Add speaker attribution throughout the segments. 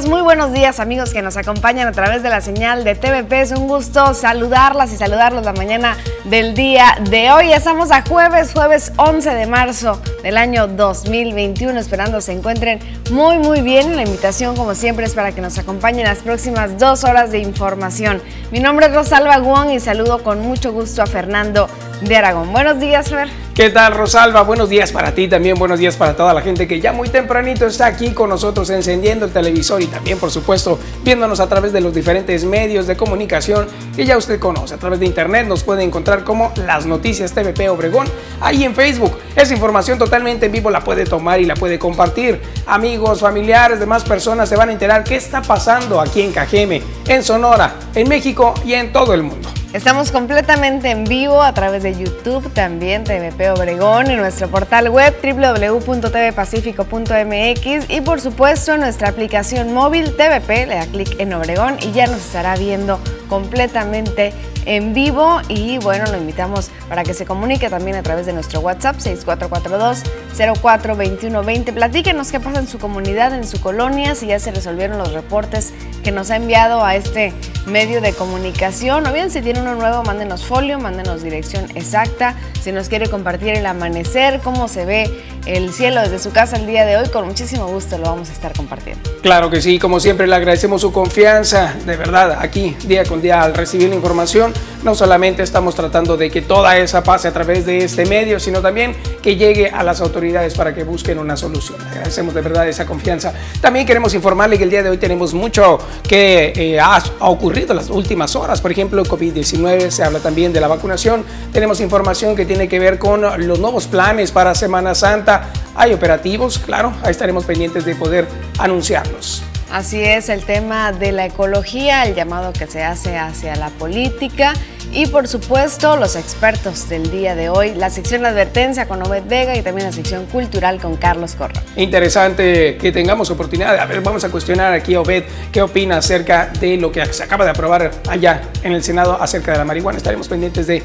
Speaker 1: muy buenos días amigos que nos acompañan a través de la señal de TVP. Es un gusto saludarlas y saludarlos la mañana del día de hoy. Estamos a jueves, jueves 11 de marzo del año 2021, esperando se encuentren muy muy bien. La invitación como siempre es para que nos acompañen las próximas dos horas de información. Mi nombre es Rosalba Guón y saludo con mucho gusto a Fernando de Aragón. Buenos días, Fer.
Speaker 2: ¿Qué tal, Rosalba? Buenos días para ti también, buenos días para toda la gente que ya muy tempranito está aquí con nosotros encendiendo el televisor y también, por supuesto, viéndonos a través de los diferentes medios de comunicación que ya usted conoce. A través de internet nos puede encontrar como Las Noticias TVP Obregón, ahí en Facebook. Esa información totalmente en vivo la puede tomar y la puede compartir. Amigos, familiares, demás personas se van a enterar qué está pasando aquí en Cajeme, en Sonora, en México y en todo el mundo.
Speaker 1: Estamos completamente en vivo a través de YouTube, también TVP Obregón, en nuestro portal web www.tvpacifico.mx y por supuesto nuestra aplicación móvil TVP, le da clic en Obregón y ya nos estará viendo completamente en vivo y bueno, lo invitamos para que se comunique también a través de nuestro WhatsApp 6442-042120. Platíquenos qué pasa en su comunidad, en su colonia, si ya se resolvieron los reportes que nos ha enviado a este medio de comunicación o bien si tiene uno nuevo, mándenos folio, mándenos dirección exacta, si nos quiere compartir el amanecer, cómo se ve el cielo desde su casa el día de hoy, con muchísimo gusto lo vamos a estar compartiendo.
Speaker 2: Claro que sí, como siempre le agradecemos su confianza, de verdad, aquí día con al recibir la información, no solamente estamos tratando de que toda esa pase a través de este medio, sino también que llegue a las autoridades para que busquen una solución. agradecemos de verdad esa confianza. También queremos informarle que el día de hoy tenemos mucho que eh, ha, ha, ocurrido en las últimas horas, por ejemplo, COVID-19, se habla también de la vacunación, tenemos información que tiene que ver con los nuevos planes para Semana Santa, hay operativos, claro, ahí estaremos pendientes de poder anunciarlos.
Speaker 1: Así es, el tema de la ecología, el llamado que se hace hacia la política y por supuesto los expertos del día de hoy, la sección advertencia con Obed Vega y también la sección cultural con Carlos Corra.
Speaker 2: Interesante que tengamos oportunidad. A ver, vamos a cuestionar aquí a Obed qué opina acerca de lo que se acaba de aprobar allá en el Senado acerca de la marihuana. Estaremos pendientes de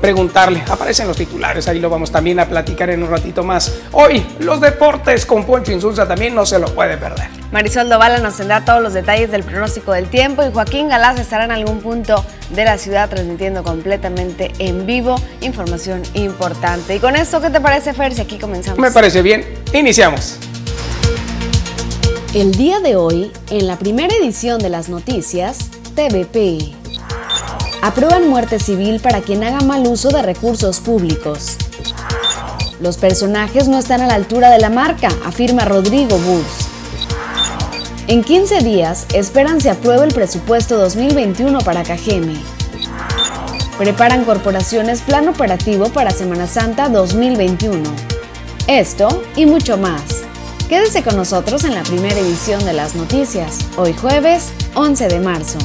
Speaker 2: preguntarle. Aparecen los titulares, ahí lo vamos también a platicar en un ratito más. Hoy, los deportes con Poncho Insulza también no se lo puede perder.
Speaker 1: Marisol Dovala nos tendrá todos los detalles del pronóstico del tiempo y Joaquín Galás estará en algún punto de la ciudad transmitiendo completamente en vivo información importante. Y con esto, ¿qué te parece, Fer? Si aquí comenzamos.
Speaker 2: Me parece bien. Iniciamos.
Speaker 3: El día de hoy, en la primera edición de las noticias, TVP. Aprueban muerte civil para quien haga mal uso de recursos públicos. Los personajes no están a la altura de la marca, afirma Rodrigo Bus. En 15 días esperan se apruebe el presupuesto 2021 para Cajeme. Preparan corporaciones plan operativo para Semana Santa 2021. Esto y mucho más. Quédese con nosotros en la primera edición de las noticias, hoy jueves 11 de marzo.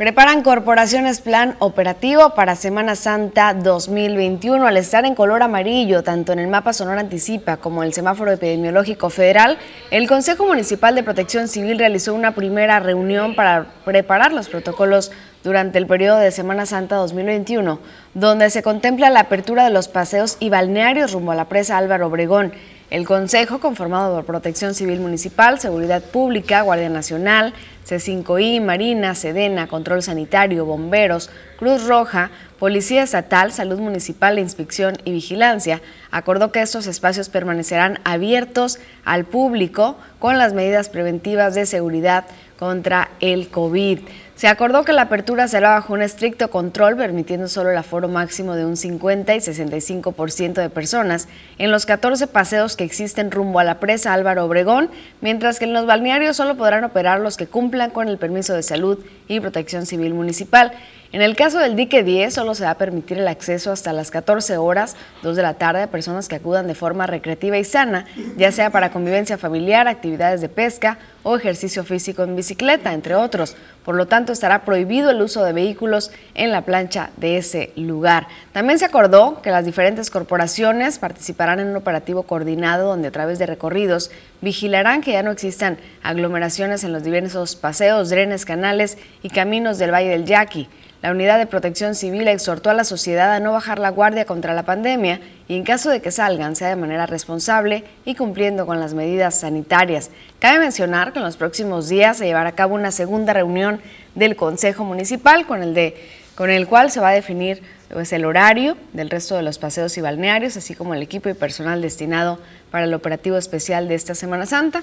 Speaker 1: Preparan corporaciones plan operativo para Semana Santa 2021. Al estar en color amarillo, tanto en el mapa Sonora Anticipa como en el semáforo epidemiológico federal, el Consejo Municipal de Protección Civil realizó una primera reunión para preparar los protocolos durante el periodo de Semana Santa 2021, donde se contempla la apertura de los paseos y balnearios rumbo a la presa Álvaro Obregón el Consejo, conformado por Protección Civil Municipal, Seguridad Pública, Guardia Nacional, C5I, Marina, Sedena, Control Sanitario, Bomberos, Cruz Roja, Policía Estatal, Salud Municipal, Inspección y Vigilancia, acordó que estos espacios permanecerán abiertos al público con las medidas preventivas de seguridad contra el COVID. Se acordó que la apertura será bajo un estricto control, permitiendo solo el aforo máximo de un 50 y 65% de personas en los 14 paseos que existen rumbo a la presa Álvaro Obregón, mientras que en los balnearios solo podrán operar los que cumplan con el permiso de salud y protección civil municipal. En el caso del dique 10, solo se va a permitir el acceso hasta las 14 horas, 2 de la tarde, a personas que acudan de forma recreativa y sana, ya sea para convivencia familiar, actividades de pesca o ejercicio físico en bicicleta, entre otros. Por lo tanto, estará prohibido el uso de vehículos en la plancha de ese lugar. También se acordó que las diferentes corporaciones participarán en un operativo coordinado donde a través de recorridos vigilarán que ya no existan aglomeraciones en los diversos paseos, drenes, canales y caminos del Valle del Yaqui. La Unidad de Protección Civil exhortó a la sociedad a no bajar la guardia contra la pandemia y en caso de que salgan sea de manera responsable y cumpliendo con las medidas sanitarias. Cabe mencionar que en los próximos días se llevará a cabo una segunda reunión del Consejo Municipal con el, de, con el cual se va a definir pues, el horario del resto de los paseos y balnearios, así como el equipo y personal destinado para el operativo especial de esta Semana Santa.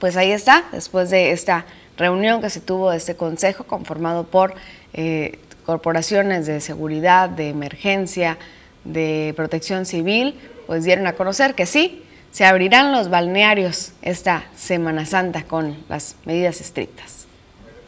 Speaker 1: Pues ahí está, después de esta reunión que se tuvo de este consejo conformado por eh, corporaciones de seguridad, de emergencia, de Protección Civil, pues dieron a conocer que sí, se abrirán los balnearios esta Semana Santa con las medidas estrictas.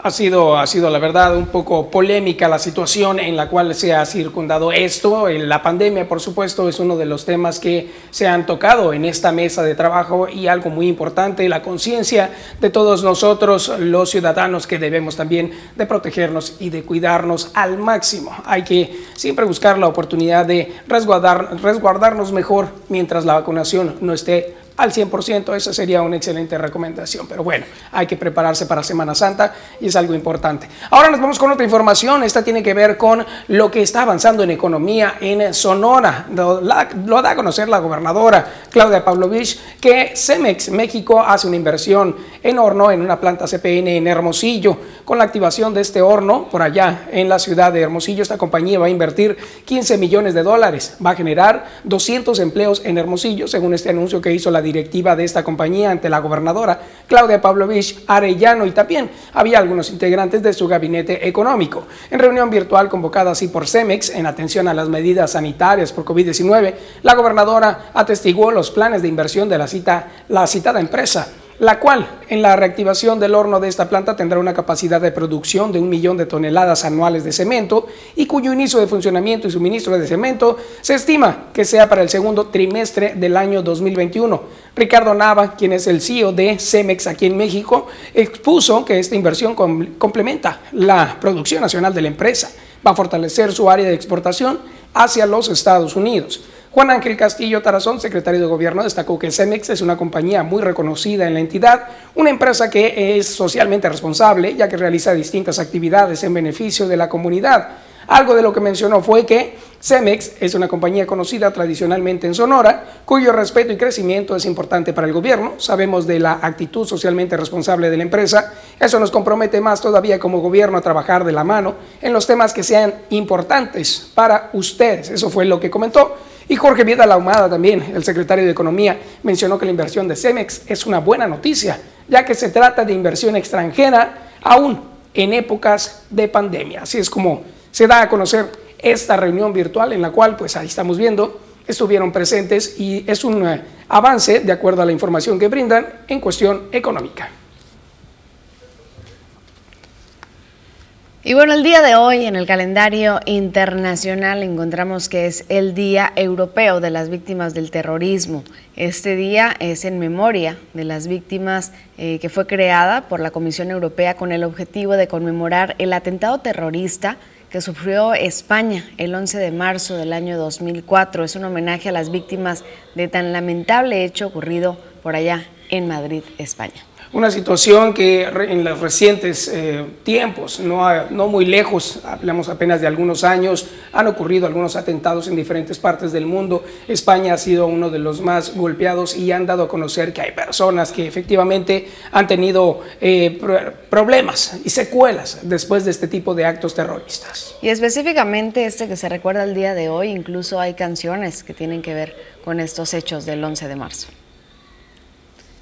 Speaker 2: Ha sido, ha sido, la verdad, un poco polémica la situación en la cual se ha circundado esto. La pandemia, por supuesto, es uno de los temas que se han tocado en esta mesa de trabajo y algo muy importante, la conciencia de todos nosotros, los ciudadanos, que debemos también de protegernos y de cuidarnos al máximo. Hay que siempre buscar la oportunidad de resguardar, resguardarnos mejor mientras la vacunación no esté al 100%, esa sería una excelente recomendación. Pero bueno, hay que prepararse para Semana Santa y es algo importante. Ahora nos vamos con otra información. Esta tiene que ver con lo que está avanzando en economía en Sonora. Lo, da a conocer la gobernadora Claudia Pavlovich que Cemex México hace una inversión en horno en una planta CPN en Hermosillo. Con la activación de este horno por allá en la ciudad de Hermosillo, esta compañía va a invertir 15 millones de dólares. Va a generar 200 empleos en Hermosillo, según este anuncio que hizo la directiva de esta compañía ante la gobernadora Claudia Pavlovich Arellano y también había algunos integrantes de su gabinete económico. En reunión virtual convocada así por Cemex en atención a las medidas sanitarias por COVID-19, la gobernadora atestiguó los planes de inversión de la, cita, la citada empresa la cual en la reactivación del horno de esta planta tendrá una capacidad de producción de un millón de toneladas anuales de cemento y cuyo inicio de funcionamiento y suministro de cemento se estima que sea para el segundo trimestre del año 2021. Ricardo Nava, quien es el CEO de Cemex aquí en México, expuso que esta inversión complementa la producción nacional de la empresa, va a fortalecer su área de exportación hacia los Estados Unidos. Juan Ángel Castillo Tarazón, secretario de Gobierno, destacó que Cemex es una compañía muy reconocida en la entidad, una empresa que es socialmente responsable, ya que realiza distintas actividades en beneficio de la comunidad. Algo de lo que mencionó fue que Cemex es una compañía conocida tradicionalmente en Sonora, cuyo respeto y crecimiento es importante para el gobierno. Sabemos de la actitud socialmente responsable de la empresa. Eso nos compromete más todavía como gobierno a trabajar de la mano en los temas que sean importantes para ustedes. Eso fue lo que comentó. Y Jorge Vieda Laumada también, el secretario de Economía, mencionó que la inversión de Cemex es una buena noticia, ya que se trata de inversión extranjera aún en épocas de pandemia. Así es como se da a conocer esta reunión virtual en la cual, pues ahí estamos viendo, estuvieron presentes y es un eh, avance de acuerdo a la información que brindan en cuestión económica.
Speaker 1: Y bueno, el día de hoy en el calendario internacional encontramos que es el Día Europeo de las Víctimas del Terrorismo. Este día es en memoria de las víctimas eh, que fue creada por la Comisión Europea con el objetivo de conmemorar el atentado terrorista que sufrió España el 11 de marzo del año 2004. Es un homenaje a las víctimas de tan lamentable hecho ocurrido por allá en Madrid, España
Speaker 2: una situación que en los recientes eh, tiempos, no, no muy lejos, hablamos apenas de algunos años, han ocurrido algunos atentados en diferentes partes del mundo. España ha sido uno de los más golpeados y han dado a conocer que hay personas que efectivamente han tenido eh, problemas y secuelas después de este tipo de actos terroristas.
Speaker 1: Y específicamente este que se recuerda el día de hoy, incluso hay canciones que tienen que ver con estos hechos del 11 de marzo.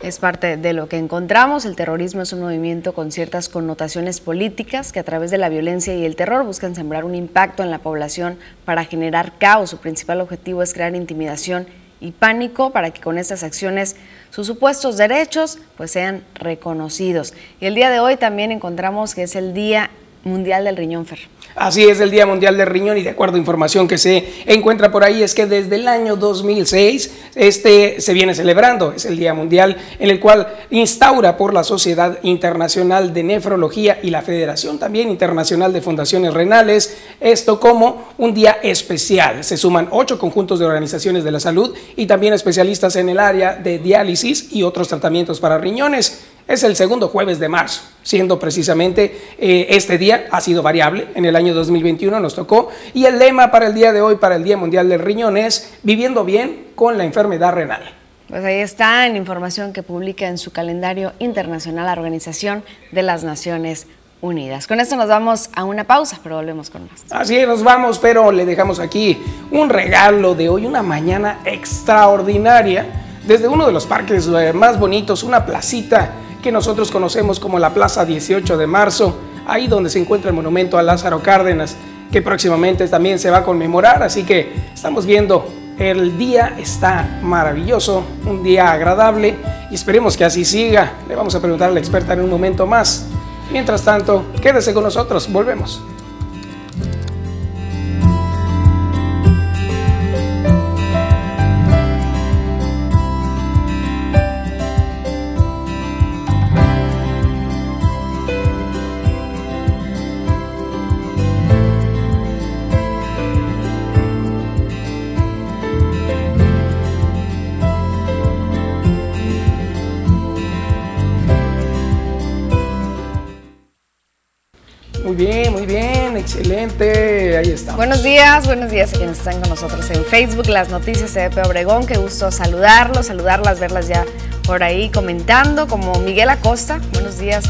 Speaker 1: Es parte de lo que encontramos. El terrorismo es un movimiento con ciertas connotaciones políticas que a través de la violencia y el terror buscan sembrar un impacto en la población para generar caos. Su principal objetivo es crear intimidación y pánico para que con estas acciones sus supuestos derechos pues sean reconocidos. Y el día de hoy también encontramos que es el Día Mundial del Riñón Fer.
Speaker 2: Así es el Día Mundial del Riñón y de acuerdo a información que se encuentra por ahí es que desde el año 2006 este se viene celebrando, es el Día Mundial en el cual instaura por la Sociedad Internacional de Nefrología y la Federación también Internacional de Fundaciones Renales, esto como un día especial. Se suman ocho conjuntos de organizaciones de la salud y también especialistas en el área de diálisis y otros tratamientos para riñones. Es el segundo jueves de marzo, siendo precisamente eh, este día ha sido variable. En el año 2021 nos tocó y el lema para el día de hoy, para el Día Mundial del Riñón es viviendo bien con la enfermedad renal.
Speaker 1: Pues ahí está en información que publica en su calendario internacional la Organización de las Naciones Unidas. Con esto nos vamos a una pausa, pero volvemos con más.
Speaker 2: Así es, nos vamos, pero le dejamos aquí un regalo de hoy, una mañana extraordinaria, desde uno de los parques eh, más bonitos, una placita que nosotros conocemos como la Plaza 18 de Marzo, ahí donde se encuentra el monumento a Lázaro Cárdenas, que próximamente también se va a conmemorar, así que estamos viendo, el día está maravilloso, un día agradable y esperemos que así siga. Le vamos a preguntar a la experta en un momento más. Mientras tanto, quédese con nosotros, volvemos. Excelente. Ahí está.
Speaker 1: Buenos días, buenos días a quienes están con nosotros en Facebook, las noticias de EP Obregón. Qué gusto saludarlos, saludarlas, verlas ya por ahí comentando, como Miguel Acosta. Buenos días,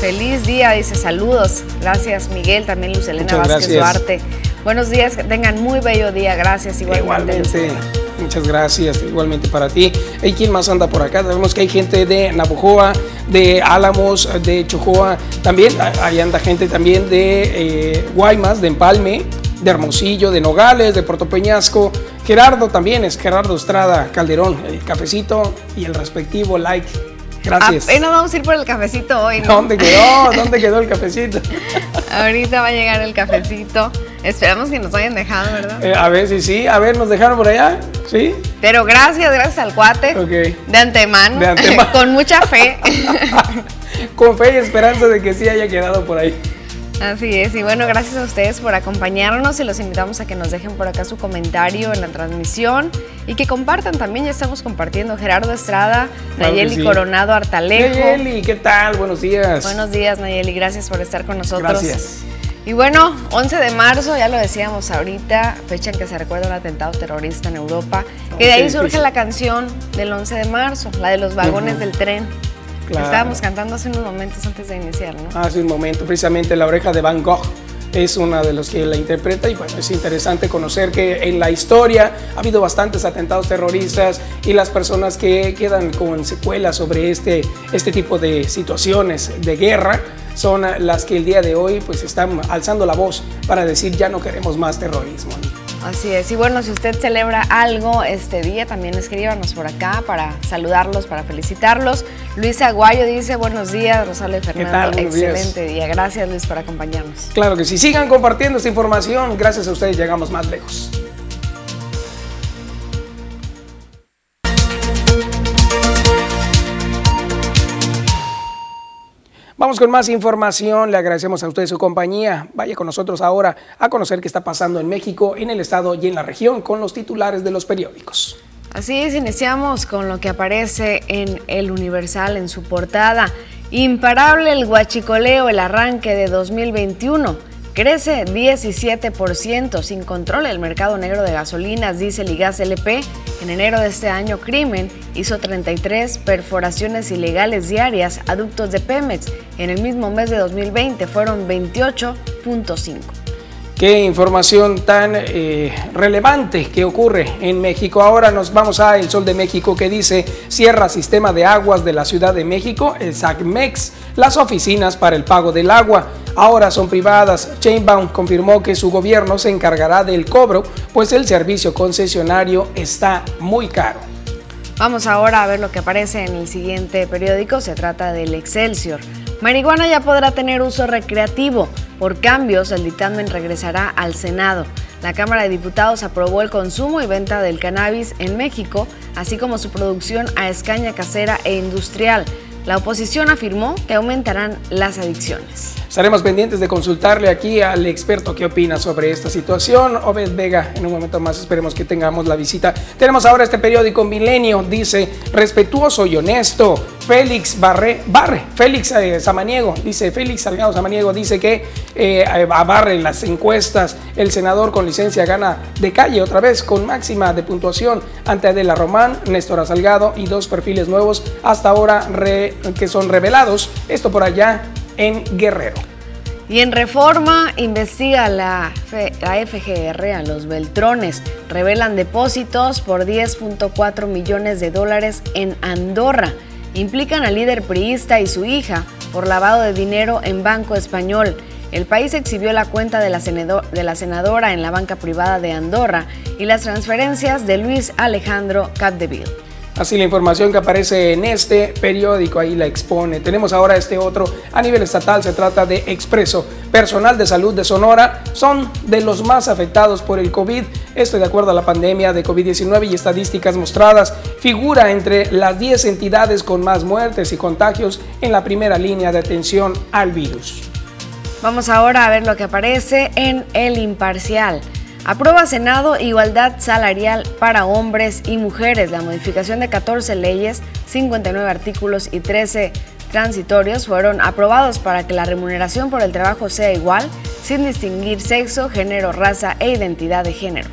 Speaker 1: feliz día, dice saludos. Gracias, Miguel, también Luz Elena Vázquez Duarte. Buenos días, que tengan muy bello día, gracias
Speaker 2: igualmente. Igualmente. Muchas gracias, igualmente para ti. ¿Y quién más anda por acá? Sabemos que hay gente de Navojoa, de Álamos, de Chojoa, también ahí anda gente también de eh, Guaymas, de Empalme, de Hermosillo, de Nogales, de Puerto Peñasco. Gerardo también es Gerardo Estrada Calderón, el cafecito y el respectivo like. Gracias.
Speaker 1: Apenas vamos a ir por el cafecito hoy.
Speaker 2: ¿no? ¿Dónde quedó? ¿Dónde quedó el cafecito?
Speaker 1: Ahorita va a llegar el cafecito. Esperamos que nos hayan dejado, ¿verdad?
Speaker 2: Eh, a ver si sí, A ver, ¿nos dejaron por allá? ¿Sí?
Speaker 1: Pero gracias, gracias al cuate.
Speaker 2: Ok.
Speaker 1: De antemano.
Speaker 2: De antemano.
Speaker 1: con mucha fe.
Speaker 2: con fe y esperanza de que sí haya quedado por ahí.
Speaker 1: Así es, y bueno, gracias a ustedes por acompañarnos y los invitamos a que nos dejen por acá su comentario en la transmisión y que compartan también, ya estamos compartiendo Gerardo Estrada, Nayeli Coronado Artalejo.
Speaker 2: Nayeli, ¿qué tal? Buenos días.
Speaker 1: Buenos días Nayeli, gracias por estar con nosotros.
Speaker 2: Gracias.
Speaker 1: Y bueno, 11 de marzo, ya lo decíamos ahorita, fecha en que se recuerda un atentado terrorista en Europa, que de ahí surge la canción del 11 de marzo, la de los vagones del tren. Estábamos cantando hace unos momentos antes de iniciar, ¿no?
Speaker 2: Hace un momento, precisamente La oreja de Van Gogh es una de los que la interpreta y bueno, es interesante conocer que en la historia ha habido bastantes atentados terroristas y las personas que quedan con secuelas sobre este, este tipo de situaciones de guerra son las que el día de hoy pues están alzando la voz para decir ya no queremos más terrorismo.
Speaker 1: Así es, y bueno, si usted celebra algo este día, también escríbanos por acá para saludarlos, para felicitarlos. Luis Aguayo dice, buenos días, Rosario Fernando, excelente día. Gracias Luis por acompañarnos.
Speaker 2: Claro que sí, sigan compartiendo esta información, gracias a ustedes llegamos más lejos. Con más información. Le agradecemos a usted su compañía. Vaya con nosotros ahora a conocer qué está pasando en México, en el estado y en la región con los titulares de los periódicos.
Speaker 1: Así es, iniciamos con lo que aparece en El Universal en su portada. Imparable el guachicoleo, el arranque de 2021. Crece 17% sin control el mercado negro de gasolinas, diésel y gas LP. En enero de este año, Crimen hizo 33 perforaciones ilegales diarias a ductos de Pemex. En el mismo mes de 2020 fueron 28.5.
Speaker 2: Qué información tan eh, relevante que ocurre en México. Ahora nos vamos a El Sol de México que dice cierra sistema de aguas de la Ciudad de México, el SACMEX, las oficinas para el pago del agua. Ahora son privadas. Chainbound confirmó que su gobierno se encargará del cobro, pues el servicio concesionario está muy caro.
Speaker 1: Vamos ahora a ver lo que aparece en el siguiente periódico. Se trata del Excelsior. Marihuana ya podrá tener uso recreativo. Por cambios, el dictamen regresará al Senado. La Cámara de Diputados aprobó el consumo y venta del cannabis en México, así como su producción a escaña casera e industrial. La oposición afirmó que aumentarán las adicciones.
Speaker 2: Estaremos pendientes de consultarle aquí al experto qué opina sobre esta situación. Obed Vega, en un momento más esperemos que tengamos la visita. Tenemos ahora este periódico Milenio, dice, respetuoso y honesto, Félix Barre, Barre, Félix eh, Samaniego, dice Félix Salgado Samaniego, dice que eh, las encuestas, el senador con licencia gana de calle otra vez con máxima de puntuación ante Adela Román, Néstor Salgado y dos perfiles nuevos hasta ahora que son revelados, esto por allá en Guerrero.
Speaker 1: Y en reforma investiga la, la, FGR a los Beltrones. Revelan depósitos por 10.4 millones de dólares en Andorra. Implican al líder priista y su hija por lavado de dinero en Banco Español. El país exhibió la cuenta de la, senadora en la banca privada de Andorra y las transferencias de Luis Alejandro Capdeville.
Speaker 2: Así la información que aparece en este periódico ahí la expone. Tenemos ahora este otro a nivel estatal, se trata de Expreso. Personal de salud de Sonora son de los más afectados por el COVID. Esto de acuerdo a la pandemia de COVID-19 y estadísticas mostradas. Figura entre las 10 entidades con más muertes y contagios en la primera línea de atención al virus.
Speaker 1: Vamos ahora a ver lo que aparece en El Imparcial. Aprueba Senado igualdad salarial para hombres y mujeres. La modificación de 14 leyes, 59 artículos y 13 transitorios fueron aprobados para que la remuneración por el trabajo sea igual, sin distinguir sexo, género, raza e identidad de género.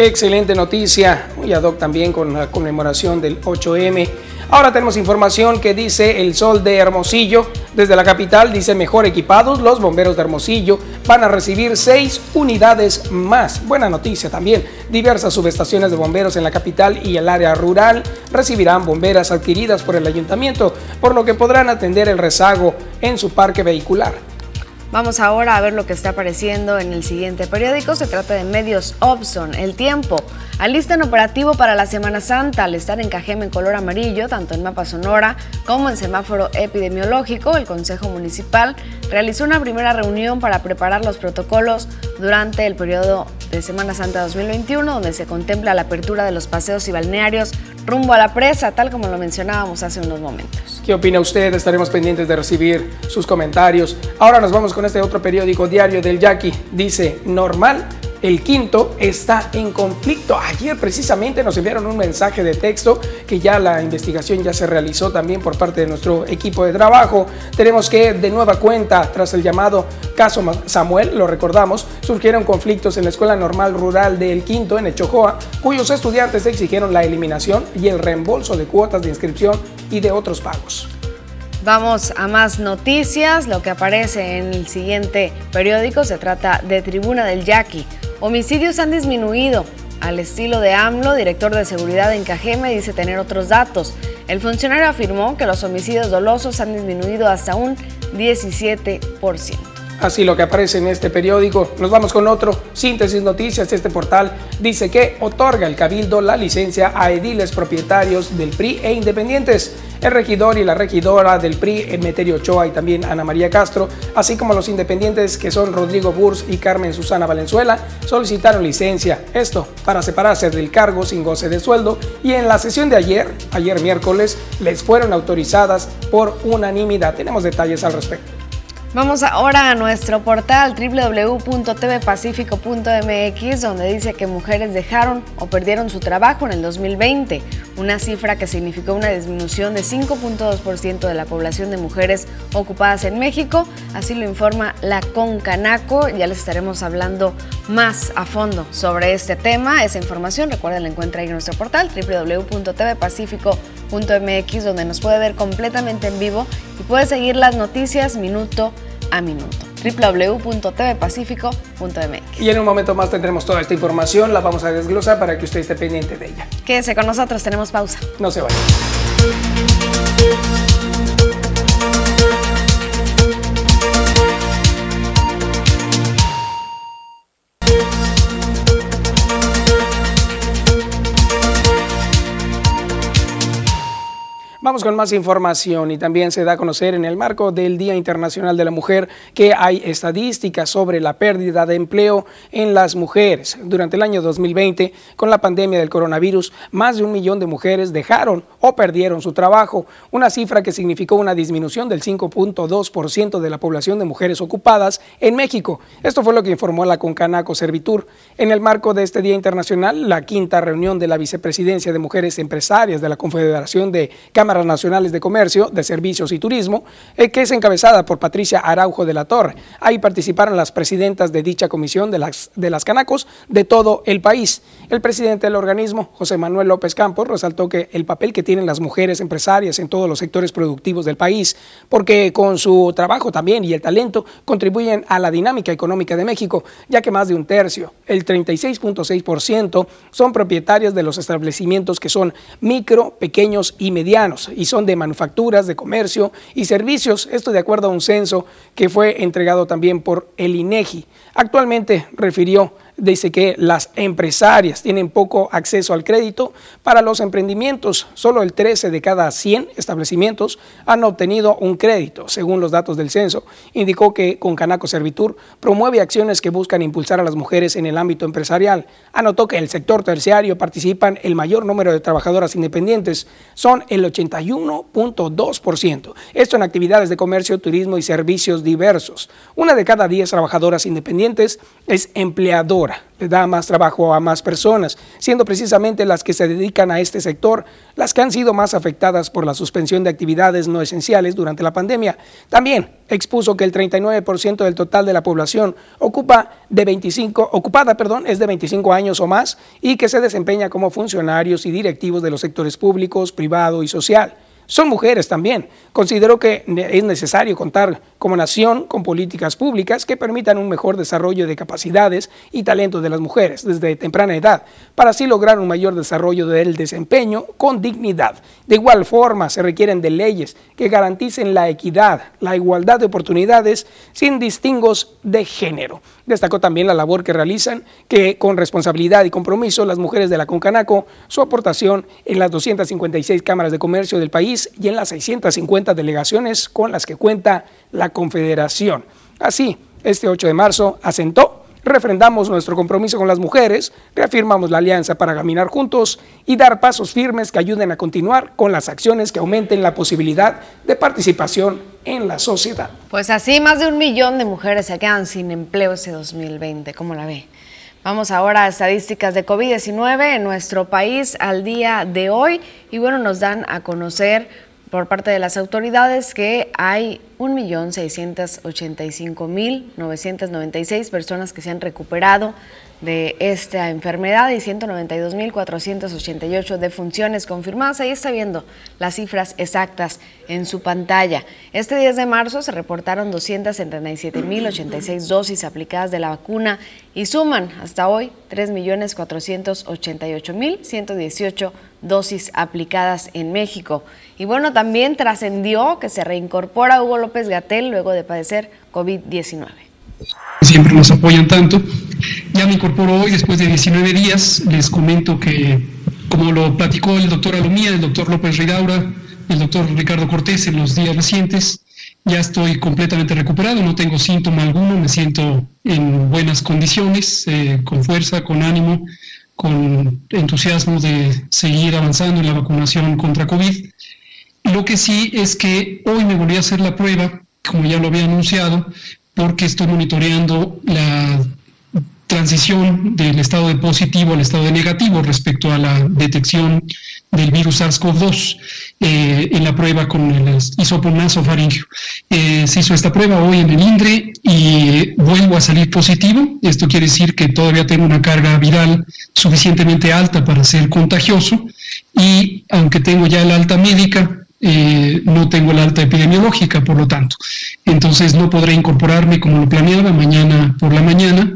Speaker 2: Excelente noticia, muy ad hoc también con la conmemoración del 8M. Ahora tenemos información que dice el Sol de Hermosillo. Desde la capital dice mejor equipados, los bomberos de Hermosillo van a recibir seis unidades más. Buena noticia también. Diversas subestaciones de bomberos en la capital y el área rural recibirán bomberas adquiridas por el ayuntamiento, por lo que podrán atender el rezago en su parque vehicular.
Speaker 1: Vamos ahora a ver lo que está apareciendo en el siguiente periódico. Se trata de Medios Opson, El Tiempo. Alistan operativo para la Semana Santa al estar en Cajeme en color amarillo, tanto en mapa sonora como en semáforo epidemiológico. El Consejo Municipal realizó una primera reunión para preparar los protocolos durante el periodo de Semana Santa 2021, donde se contempla la apertura de los paseos y balnearios rumbo a la presa, tal como lo mencionábamos hace unos momentos.
Speaker 2: ¿Qué opina usted? Estaremos pendientes de recibir sus comentarios. Ahora nos vamos con este otro periódico diario del Jackie. Dice, normal el quinto está en conflicto. Ayer precisamente nos enviaron un mensaje de texto que ya la investigación ya se realizó también por parte de nuestro equipo de trabajo. Tenemos que de nueva cuenta, tras el llamado caso Samuel, lo recordamos, surgieron conflictos en la Escuela Normal Rural del Quinto en Echojoa, cuyos estudiantes exigieron la eliminación y el reembolso de cuotas de inscripción y de otros pagos.
Speaker 1: Vamos a más noticias. Lo que aparece en el siguiente periódico se trata de Tribuna del Yaqui. Homicidios han disminuido. Al estilo de AMLO, director de seguridad en Cajeme dice tener otros datos. El funcionario afirmó que los homicidios dolosos han disminuido hasta un 17%.
Speaker 2: Así lo que aparece en este periódico. Nos vamos con otro. Síntesis Noticias. Este portal dice que otorga el Cabildo la licencia a ediles propietarios del PRI e independientes. El regidor y la regidora del PRI, Emeterio Ochoa y también Ana María Castro, así como los independientes que son Rodrigo Burs y Carmen Susana Valenzuela, solicitaron licencia. Esto para separarse del cargo sin goce de sueldo y en la sesión de ayer, ayer miércoles, les fueron autorizadas por unanimidad. Tenemos detalles al respecto.
Speaker 1: Vamos ahora a nuestro portal www.tvpacifico.mx donde dice que mujeres dejaron o perdieron su trabajo en el 2020, una cifra que significó una disminución de 5.2% de la población de mujeres ocupadas en México, así lo informa la Concanaco, ya les estaremos hablando más a fondo sobre este tema, esa información recuerden la encuentra ahí en nuestro portal www.tvpacifico.mx donde nos puede ver completamente en vivo y puede seguir las noticias minuto a minuto www.tvpacifico.mx.
Speaker 2: Y en un momento más tendremos toda esta información, la vamos a desglosar para que usted esté pendiente de ella.
Speaker 1: Quédese con nosotros, tenemos pausa.
Speaker 2: No se vaya. Vamos con más información y también se da a conocer en el marco del Día Internacional de la Mujer que hay estadísticas sobre la pérdida de empleo en las mujeres. Durante el año 2020, con la pandemia del coronavirus, más de un millón de mujeres dejaron o perdieron su trabajo, una cifra que significó una disminución del 5.2% de la población de mujeres ocupadas en México. Esto fue lo que informó la Concanaco Servitur. En el marco de este Día Internacional, la quinta reunión de la Vicepresidencia de Mujeres Empresarias de la Confederación de Cámaras nacionales de comercio, de servicios y turismo, eh, que es encabezada por Patricia Araujo de la Torre. Ahí participaron las presidentas de dicha comisión de las, de las Canacos de todo el país. El presidente del organismo, José Manuel López Campos, resaltó que el papel que tienen las mujeres empresarias en todos los sectores productivos del país, porque con su trabajo también y el talento contribuyen a la dinámica económica de México, ya que más de un tercio, el 36.6%, son propietarios de los establecimientos que son micro, pequeños y medianos, y son de manufacturas, de comercio y servicios, esto de acuerdo a un censo que fue entregado también por el INEGI. Actualmente refirió dice que las empresarias tienen poco acceso al crédito para los emprendimientos. Solo el 13 de cada 100 establecimientos han obtenido un crédito, según los datos del censo. Indicó que con Canaco Servitur promueve acciones que buscan impulsar a las mujeres en el ámbito empresarial. Anotó que el sector terciario participan el mayor número de trabajadoras independientes, son el 81.2%. Esto en actividades de comercio, turismo y servicios diversos. Una de cada 10 trabajadoras independientes es empleadora le da más trabajo a más personas, siendo precisamente las que se dedican a este sector las que han sido más afectadas por la suspensión de actividades no esenciales durante la pandemia. También expuso que el 39% del total de la población ocupa de 25, ocupada perdón, es de 25 años o más y que se desempeña como funcionarios y directivos de los sectores públicos, privado y social son mujeres también. Considero que es necesario contar como nación con políticas públicas que permitan un mejor desarrollo de capacidades y talentos de las mujeres desde temprana edad, para así lograr un mayor desarrollo del desempeño con dignidad. De igual forma, se requieren de leyes que garanticen la equidad, la igualdad de oportunidades sin distingos de género. Destacó también la labor que realizan, que con responsabilidad y compromiso las mujeres de la Concanaco, su aportación en las 256 cámaras de comercio del país y en las 650 delegaciones con las que cuenta la Confederación. Así, este 8 de marzo asentó refrendamos nuestro compromiso con las mujeres, reafirmamos la alianza para caminar juntos y dar pasos firmes que ayuden a continuar con las acciones que aumenten la posibilidad de participación en la sociedad.
Speaker 1: Pues así, más de un millón de mujeres se quedan sin empleo ese 2020, ¿cómo la ve? Vamos ahora a estadísticas de COVID-19 en nuestro país al día de hoy y bueno, nos dan a conocer por parte de las autoridades que hay 1.685.996 personas que se han recuperado de esta enfermedad y 192.488 defunciones confirmadas. Ahí está viendo las cifras exactas en su pantalla. Este 10 de marzo se reportaron 277.086 dosis aplicadas de la vacuna y suman hasta hoy 3.488.118 dosis aplicadas en México. Y bueno, también trascendió que se reincorpora Hugo López Gatel luego de padecer COVID-19.
Speaker 4: Siempre nos apoyan tanto. Ya me incorporo hoy después de 19 días. Les comento que, como lo platicó el doctor Alomía, el doctor López Ridaura, el doctor Ricardo Cortés en los días recientes, ya estoy completamente recuperado, no tengo síntoma alguno, me siento en buenas condiciones, eh, con fuerza, con ánimo, con entusiasmo de seguir avanzando en la vacunación contra COVID. Lo que sí es que hoy me volví a hacer la prueba, como ya lo había anunciado, porque estoy monitoreando la transición del estado de positivo al estado de negativo respecto a la detección del virus SARS-CoV-2 eh, en la prueba con el hisopo nasofaringio. Eh, se hizo esta prueba hoy en el INDRE y vuelvo a salir positivo. Esto quiere decir que todavía tengo una carga viral suficientemente alta para ser contagioso y aunque tengo ya la alta médica, eh, no tengo la alta epidemiológica, por lo tanto. Entonces no podré incorporarme como lo planeaba mañana por la mañana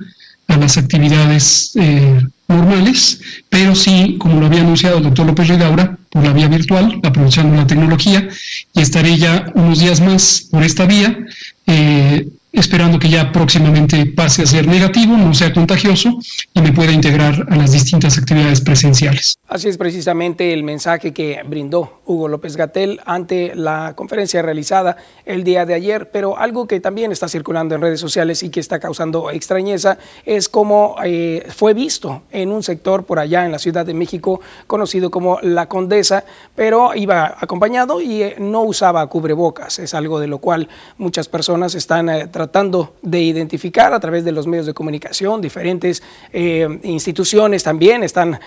Speaker 4: a las actividades eh, normales, pero sí, como lo había anunciado el doctor López Redaura, por la vía virtual, aprovechando la tecnología, y estaré ya unos días más por esta vía. Eh, esperando que ya próximamente pase a ser negativo, no sea contagioso y me pueda integrar a las distintas actividades presenciales.
Speaker 2: Así es precisamente el mensaje que brindó Hugo López Gatel ante la conferencia realizada el día de ayer, pero algo que también está circulando en redes sociales y que está causando extrañeza es cómo eh, fue visto en un sector por allá en la Ciudad de México conocido como La Condesa, pero iba acompañado y eh, no usaba cubrebocas. Es algo de lo cual muchas personas están eh, tratando de identificar a través de los medios de comunicación, diferentes instituciones también están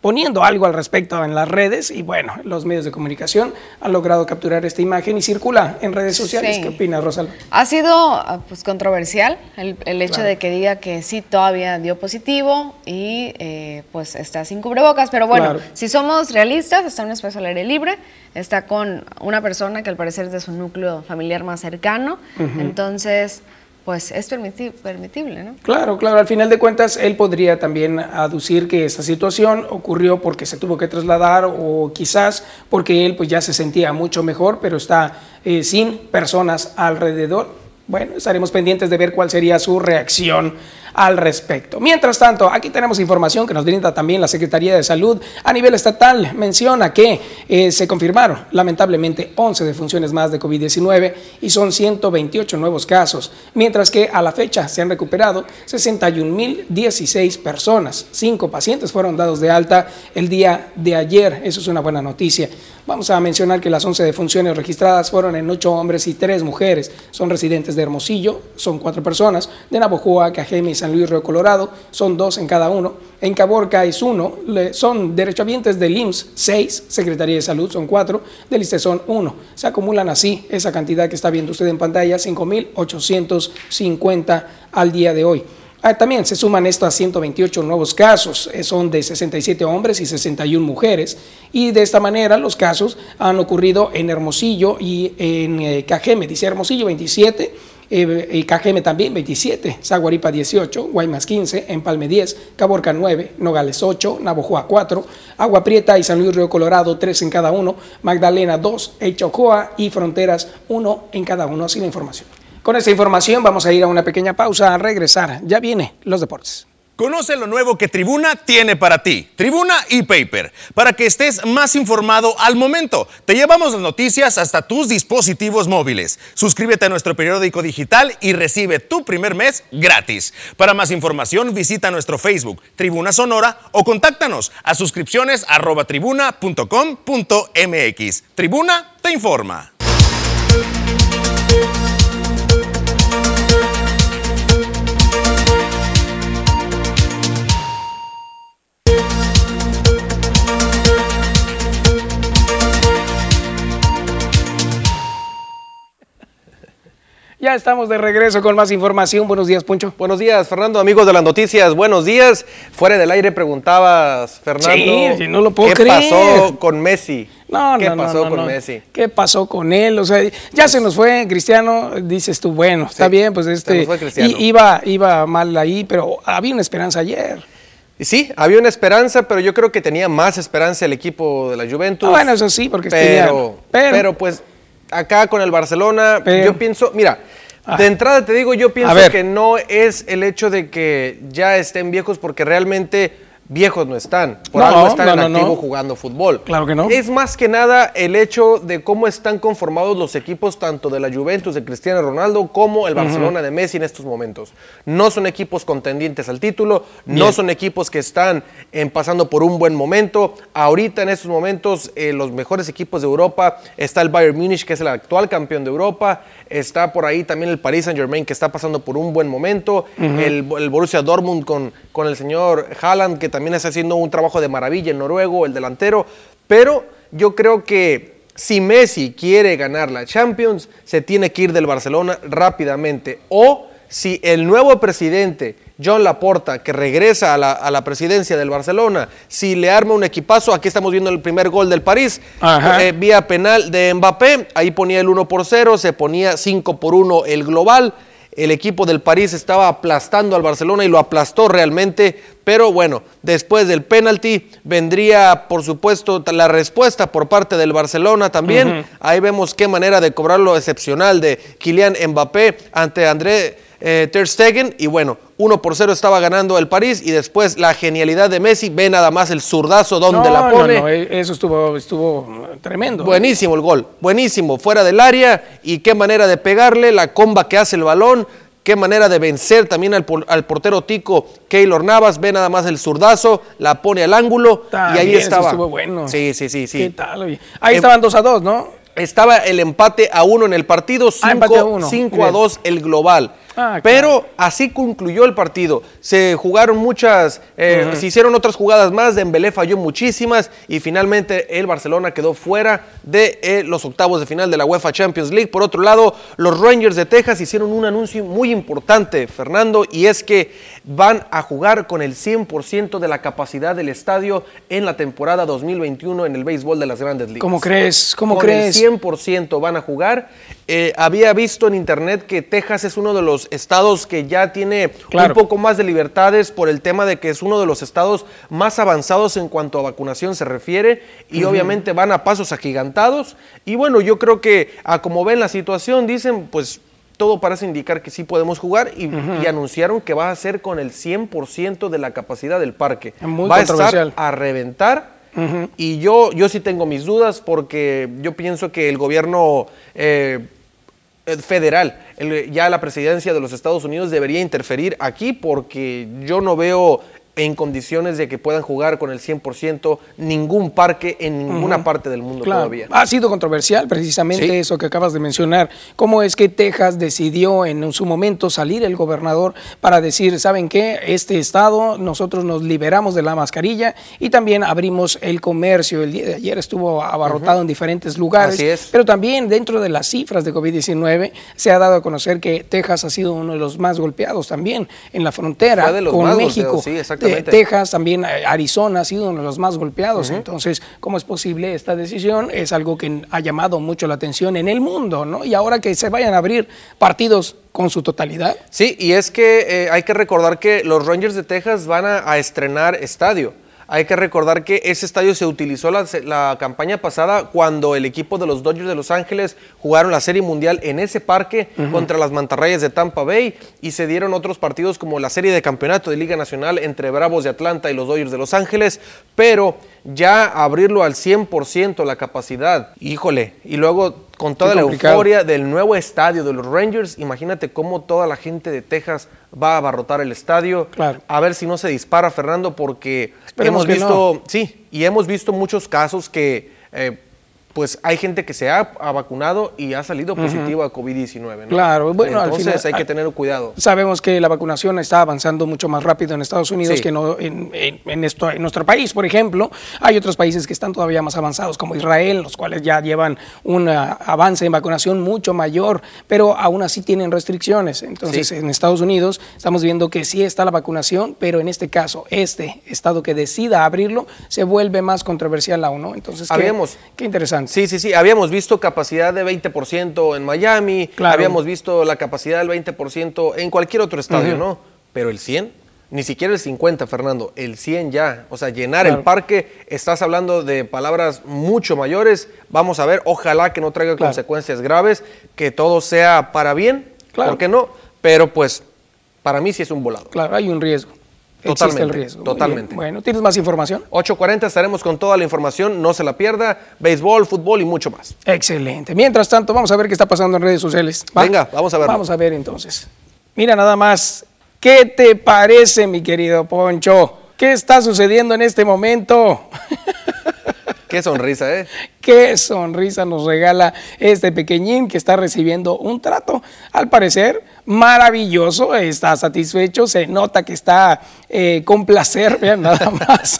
Speaker 2: poniendo algo al respecto en las redes y bueno, los medios de comunicación han logrado capturar esta imagen y circula en redes sociales. ¿Qué opinas, Rosalba?
Speaker 1: Ha sido ah, pues, controversial el, hecho de que diga que sí todavía dio positivo y eh, pues está sin cubrebocas, pero bueno, si somos realistas, está en un espacio al aire libre, está con una persona que al parecer es de su núcleo familiar más cercano, entonces pues es permitible.
Speaker 2: Claro, claro. Al final de cuentas, él podría también aducir que esa situación ocurrió porque se tuvo que trasladar o quizás porque él pues ya se sentía mucho mejor, pero está eh, sin personas alrededor. Bueno, estaremos pendientes de ver cuál sería su reacción al respecto. Mientras tanto, aquí tenemos información que nos brinda también la Secretaría de Salud a nivel estatal. Menciona que eh, se confirmaron lamentablemente 11 defunciones más de COVID-19 y son 128 nuevos casos, mientras que a la fecha se han recuperado 61.016 personas. Cinco pacientes fueron dados de alta el día de ayer. Eso es una buena noticia. Vamos a mencionar que las 11 defunciones registradas fueron en 8 hombres y 3 mujeres. Son residentes de Hermosillo, son 4 personas, de Navojoa, Cajeme y San Luis Río Colorado, son 2 en cada uno. En Caborca es 1, son derechohabientes del IMSS, 6, Secretaría de Salud son 4, del ISTE son 1. Se acumulan así esa cantidad que está viendo usted en pantalla, 5.850 al día de hoy. Ah, también se suman estos 128 nuevos casos, eh, son de 67 hombres y 61 mujeres, y de esta manera los casos han ocurrido en Hermosillo y en eh, Cajeme, dice Hermosillo 27, eh, y Cajeme también 27, Zaguaripa 18, Guaymas 15, Empalme 10, Caborca 9, Nogales 8, Navojoa 4, Agua Prieta y San Luis Río Colorado 3 en cada uno, Magdalena 2, Echocoa y Fronteras 1 en cada uno, así la información. Con esta información vamos a ir a una pequeña pausa, a regresar. Ya viene los deportes.
Speaker 5: Conoce lo nuevo que Tribuna tiene para ti. Tribuna y Paper, para que estés más informado al momento. Te llevamos las noticias hasta tus dispositivos móviles. Suscríbete a nuestro periódico digital y recibe tu primer mes gratis. Para más información visita nuestro Facebook, Tribuna Sonora, o contáctanos a suscripciones. Tribuna te informa.
Speaker 2: Ya estamos de regreso con más información. Buenos días, Puncho.
Speaker 6: Buenos días, Fernando, amigos de las noticias. Buenos días. Fuera del aire preguntabas, Fernando.
Speaker 2: Sí, no lo puedo
Speaker 6: ¿Qué pasó con Messi? No, ¿Qué pasó con Messi?
Speaker 2: ¿Qué pasó con él? O sea, ya se nos fue Cristiano, dices tú, bueno, está bien, pues este iba, iba mal ahí, pero había una esperanza ayer.
Speaker 6: Sí, había una esperanza, pero yo creo que tenía más esperanza el equipo de la Juventus. Ah,
Speaker 2: bueno, eso sí, porque
Speaker 6: pero, pero, pero pues acá con el Barcelona, yo pienso, mira, ah. de entrada te digo, yo pienso que no es el hecho de que ya estén viejos porque realmente viejos no están. Por algo están en activo jugando fútbol.
Speaker 2: Claro que no.
Speaker 6: Es más que nada el hecho de cómo están conformados los equipos tanto de la Juventus de Cristiano Ronaldo como el Barcelona de Messi en estos momentos. No son equipos contendientes al título, no son equipos que están en, pasando por un buen momento. Ahorita en estos momentos eh, los mejores equipos de Europa está el Bayern Múnich que es el actual campeón de Europa, está por ahí también el Paris Saint Germain que está pasando por un buen momento, el, el, Borussia Dortmund con, con el señor Haaland que también está haciendo un trabajo de maravilla, el noruego, el delantero, pero yo creo que si Messi quiere ganar la Champions, se tiene que ir del Barcelona rápidamente. O si el nuevo presidente, John Laporta, que regresa a la, presidencia del Barcelona, si le arma un equipazo, aquí estamos viendo el primer gol del París, eh, vía penal de Mbappé, ahí ponía el 1 por 0, se ponía 5 por 1 el global el equipo del París estaba aplastando al Barcelona y lo aplastó realmente, pero bueno, después del penalti vendría por supuesto la respuesta por parte del Barcelona también. Ahí vemos qué manera de cobrarlo excepcional de Kylian Mbappé ante André eh, Ter Stegen y bueno, 1 por 0 estaba ganando el París y después la genialidad de Messi, ve nada más el zurdazo donde la pone. No,
Speaker 2: eh, eso estuvo, estuvo tremendo.
Speaker 6: Buenísimo el gol, buenísimo, fuera del área y qué manera de pegarle, la comba que hace el balón, qué manera de vencer también al, portero tico Keylor Navas, ve nada más el zurdazo, la pone al ángulo y ahí estaba.
Speaker 2: estuvo bueno.
Speaker 6: Sí, sí, sí, sí.
Speaker 2: ¿Qué tal? Ahí estaban 2 a 2, ¿no?
Speaker 6: Estaba el empate a uno en el partido, 5 ah, a 2 el global. Ah, Pero así concluyó el partido. Se jugaron muchas, eh, se hicieron otras jugadas más, Dembélé falló muchísimas y finalmente el Barcelona quedó fuera de eh, los octavos de final de la UEFA Champions League. Por otro lado, los Rangers de Texas hicieron un anuncio muy importante, Fernando, y es que van a jugar con el 100% de la capacidad del estadio en la temporada 2021 en el béisbol de las grandes ligas.
Speaker 2: ¿Cómo crees? ¿Cómo
Speaker 6: con
Speaker 2: crees?
Speaker 6: El 100% van a jugar. Eh, había visto en internet que Texas es uno de los estados que ya tiene un poco más de libertades por el tema de que es uno de los estados más avanzados en cuanto a vacunación se refiere y obviamente van a pasos agigantados. Y bueno, yo creo que a como ven la situación, dicen, pues todo parece indicar que sí podemos jugar y, anunciaron que va a ser con el 100% de la capacidad del parque. va a estar a reventar. Y yo, yo sí tengo mis dudas porque yo pienso que el gobierno eh, federal, ya la presidencia de los Estados Unidos debería interferir aquí porque yo no veo en condiciones de que puedan jugar con el 100% ningún parque en ninguna parte del mundo todavía.
Speaker 2: Ha sido controversial precisamente eso que acabas de mencionar. ¿Cómo es que Texas decidió en su momento salir el gobernador para decir, ¿saben qué? Este estado, nosotros nos liberamos de la mascarilla y también abrimos el comercio. El día de ayer estuvo abarrotado en diferentes lugares. Pero también dentro de las cifras de COVID-19 se ha dado a conocer que Texas ha sido uno de los más golpeados también en la frontera con México.
Speaker 6: sí, exactamente.
Speaker 2: Texas, también eh, Arizona ha sido uno de los más golpeados. Entonces, ¿cómo es posible esta decisión? Es algo que ha llamado mucho la atención en el mundo, ¿no? Y ahora que se vayan a abrir partidos con su totalidad.
Speaker 6: Sí, y es que eh, hay que recordar que los Rangers de Texas van a estrenar estadio. Hay que recordar que ese estadio se utilizó la, campaña pasada cuando el equipo de los Dodgers de Los Ángeles jugaron la Serie Mundial en ese parque contra las Mantarrayas de Tampa Bay y se dieron otros partidos como la Serie de Campeonato de Liga Nacional entre Bravos de Atlanta y los Dodgers de Los Ángeles, pero ya abrirlo al 100% la capacidad, híjole, y luego con toda la euforia del nuevo estadio de los Rangers, imagínate cómo toda la gente de Texas va a abarrotar el estadio. A ver si no se dispara, Fernando, porque hemos visto, sí, y hemos visto muchos casos que eh, pues hay gente que se ha, vacunado y ha salido positivo a COVID-19.
Speaker 2: Claro, bueno,
Speaker 6: entonces hay que tener cuidado.
Speaker 2: Sabemos que la vacunación está avanzando mucho más rápido en Estados Unidos que no en, en, esto, en nuestro país, por ejemplo. Hay otros países que están todavía más avanzados, como Israel, los cuales ya llevan un avance en vacunación mucho mayor, pero aún así tienen restricciones. Entonces, en Estados Unidos estamos viendo que sí está la vacunación, pero en este caso, este estado que decida abrirlo se vuelve más controversial aún, ¿no? Entonces, qué, qué interesante.
Speaker 6: Sí, sí, sí. Habíamos visto capacidad de 20% en Miami, habíamos visto la capacidad del 20% en cualquier otro estadio, ¿no? Pero el 100, ni siquiera el 50, Fernando, el 100 ya. O sea, llenar el parque, estás hablando de palabras mucho mayores. Vamos a ver, ojalá que no traiga consecuencias graves, que todo sea para bien, ¿por qué no? Pero pues, para mí sí es un volado.
Speaker 2: Claro, hay un riesgo.
Speaker 6: Totalmente, el riesgo. Totalmente.
Speaker 2: Bueno, ¿tienes más información?
Speaker 6: 8.40 estaremos con toda la información, no se la pierda, béisbol, fútbol y mucho más.
Speaker 2: Excelente. Mientras tanto, vamos a ver qué está pasando en redes sociales.
Speaker 6: Venga, vamos a ver.
Speaker 2: Vamos a ver entonces. Mira nada más, ¿qué te parece, mi querido Poncho? ¿Qué está sucediendo en este momento?
Speaker 6: Qué sonrisa, ¿eh?
Speaker 2: Qué sonrisa nos regala este pequeñín que está recibiendo un trato, al parecer, maravilloso, está satisfecho, se nota que está eh, con placer, vean nada más.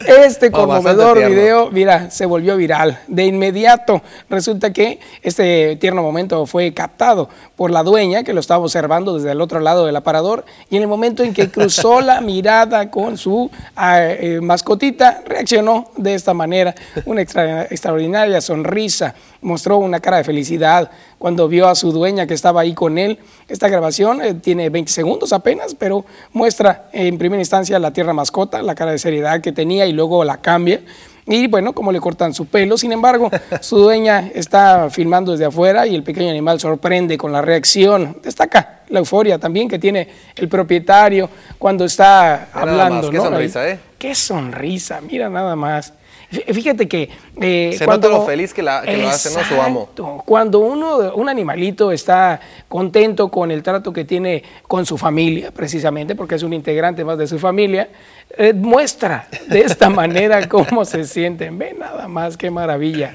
Speaker 2: Este conmovedor video, mira, se volvió viral. De inmediato resulta que este tierno momento fue captado por la dueña que lo estaba observando desde el otro lado del aparador y en el momento en que cruzó la mirada con su ah, eh, mascotita, reaccionó de esta manera, una extraordinaria sonrisa, mostró una cara de felicidad cuando vio a su dueña que estaba ahí con él. Esta grabación eh, tiene 20 segundos apenas, pero muestra en primera instancia la tierra mascota, la cara de seriedad que tenía y luego la cambia. Y bueno, como le cortan su pelo. Sin embargo, su dueña está filmando desde afuera y el pequeño animal sorprende con la reacción. Destaca la euforia también que tiene el propietario cuando está hablando.
Speaker 6: Qué sonrisa, ¿eh?
Speaker 2: Qué sonrisa, mira nada más. Fíjate que...
Speaker 6: Eh, Se cuando, nota lo feliz que, la, lo hace ¿no? su amo.
Speaker 2: Cuando uno, un animalito está contento con el trato que tiene con su familia, precisamente, porque es un integrante más de su familia, eh, muestra de esta manera cómo se sienten. Ve nada más, qué maravilla.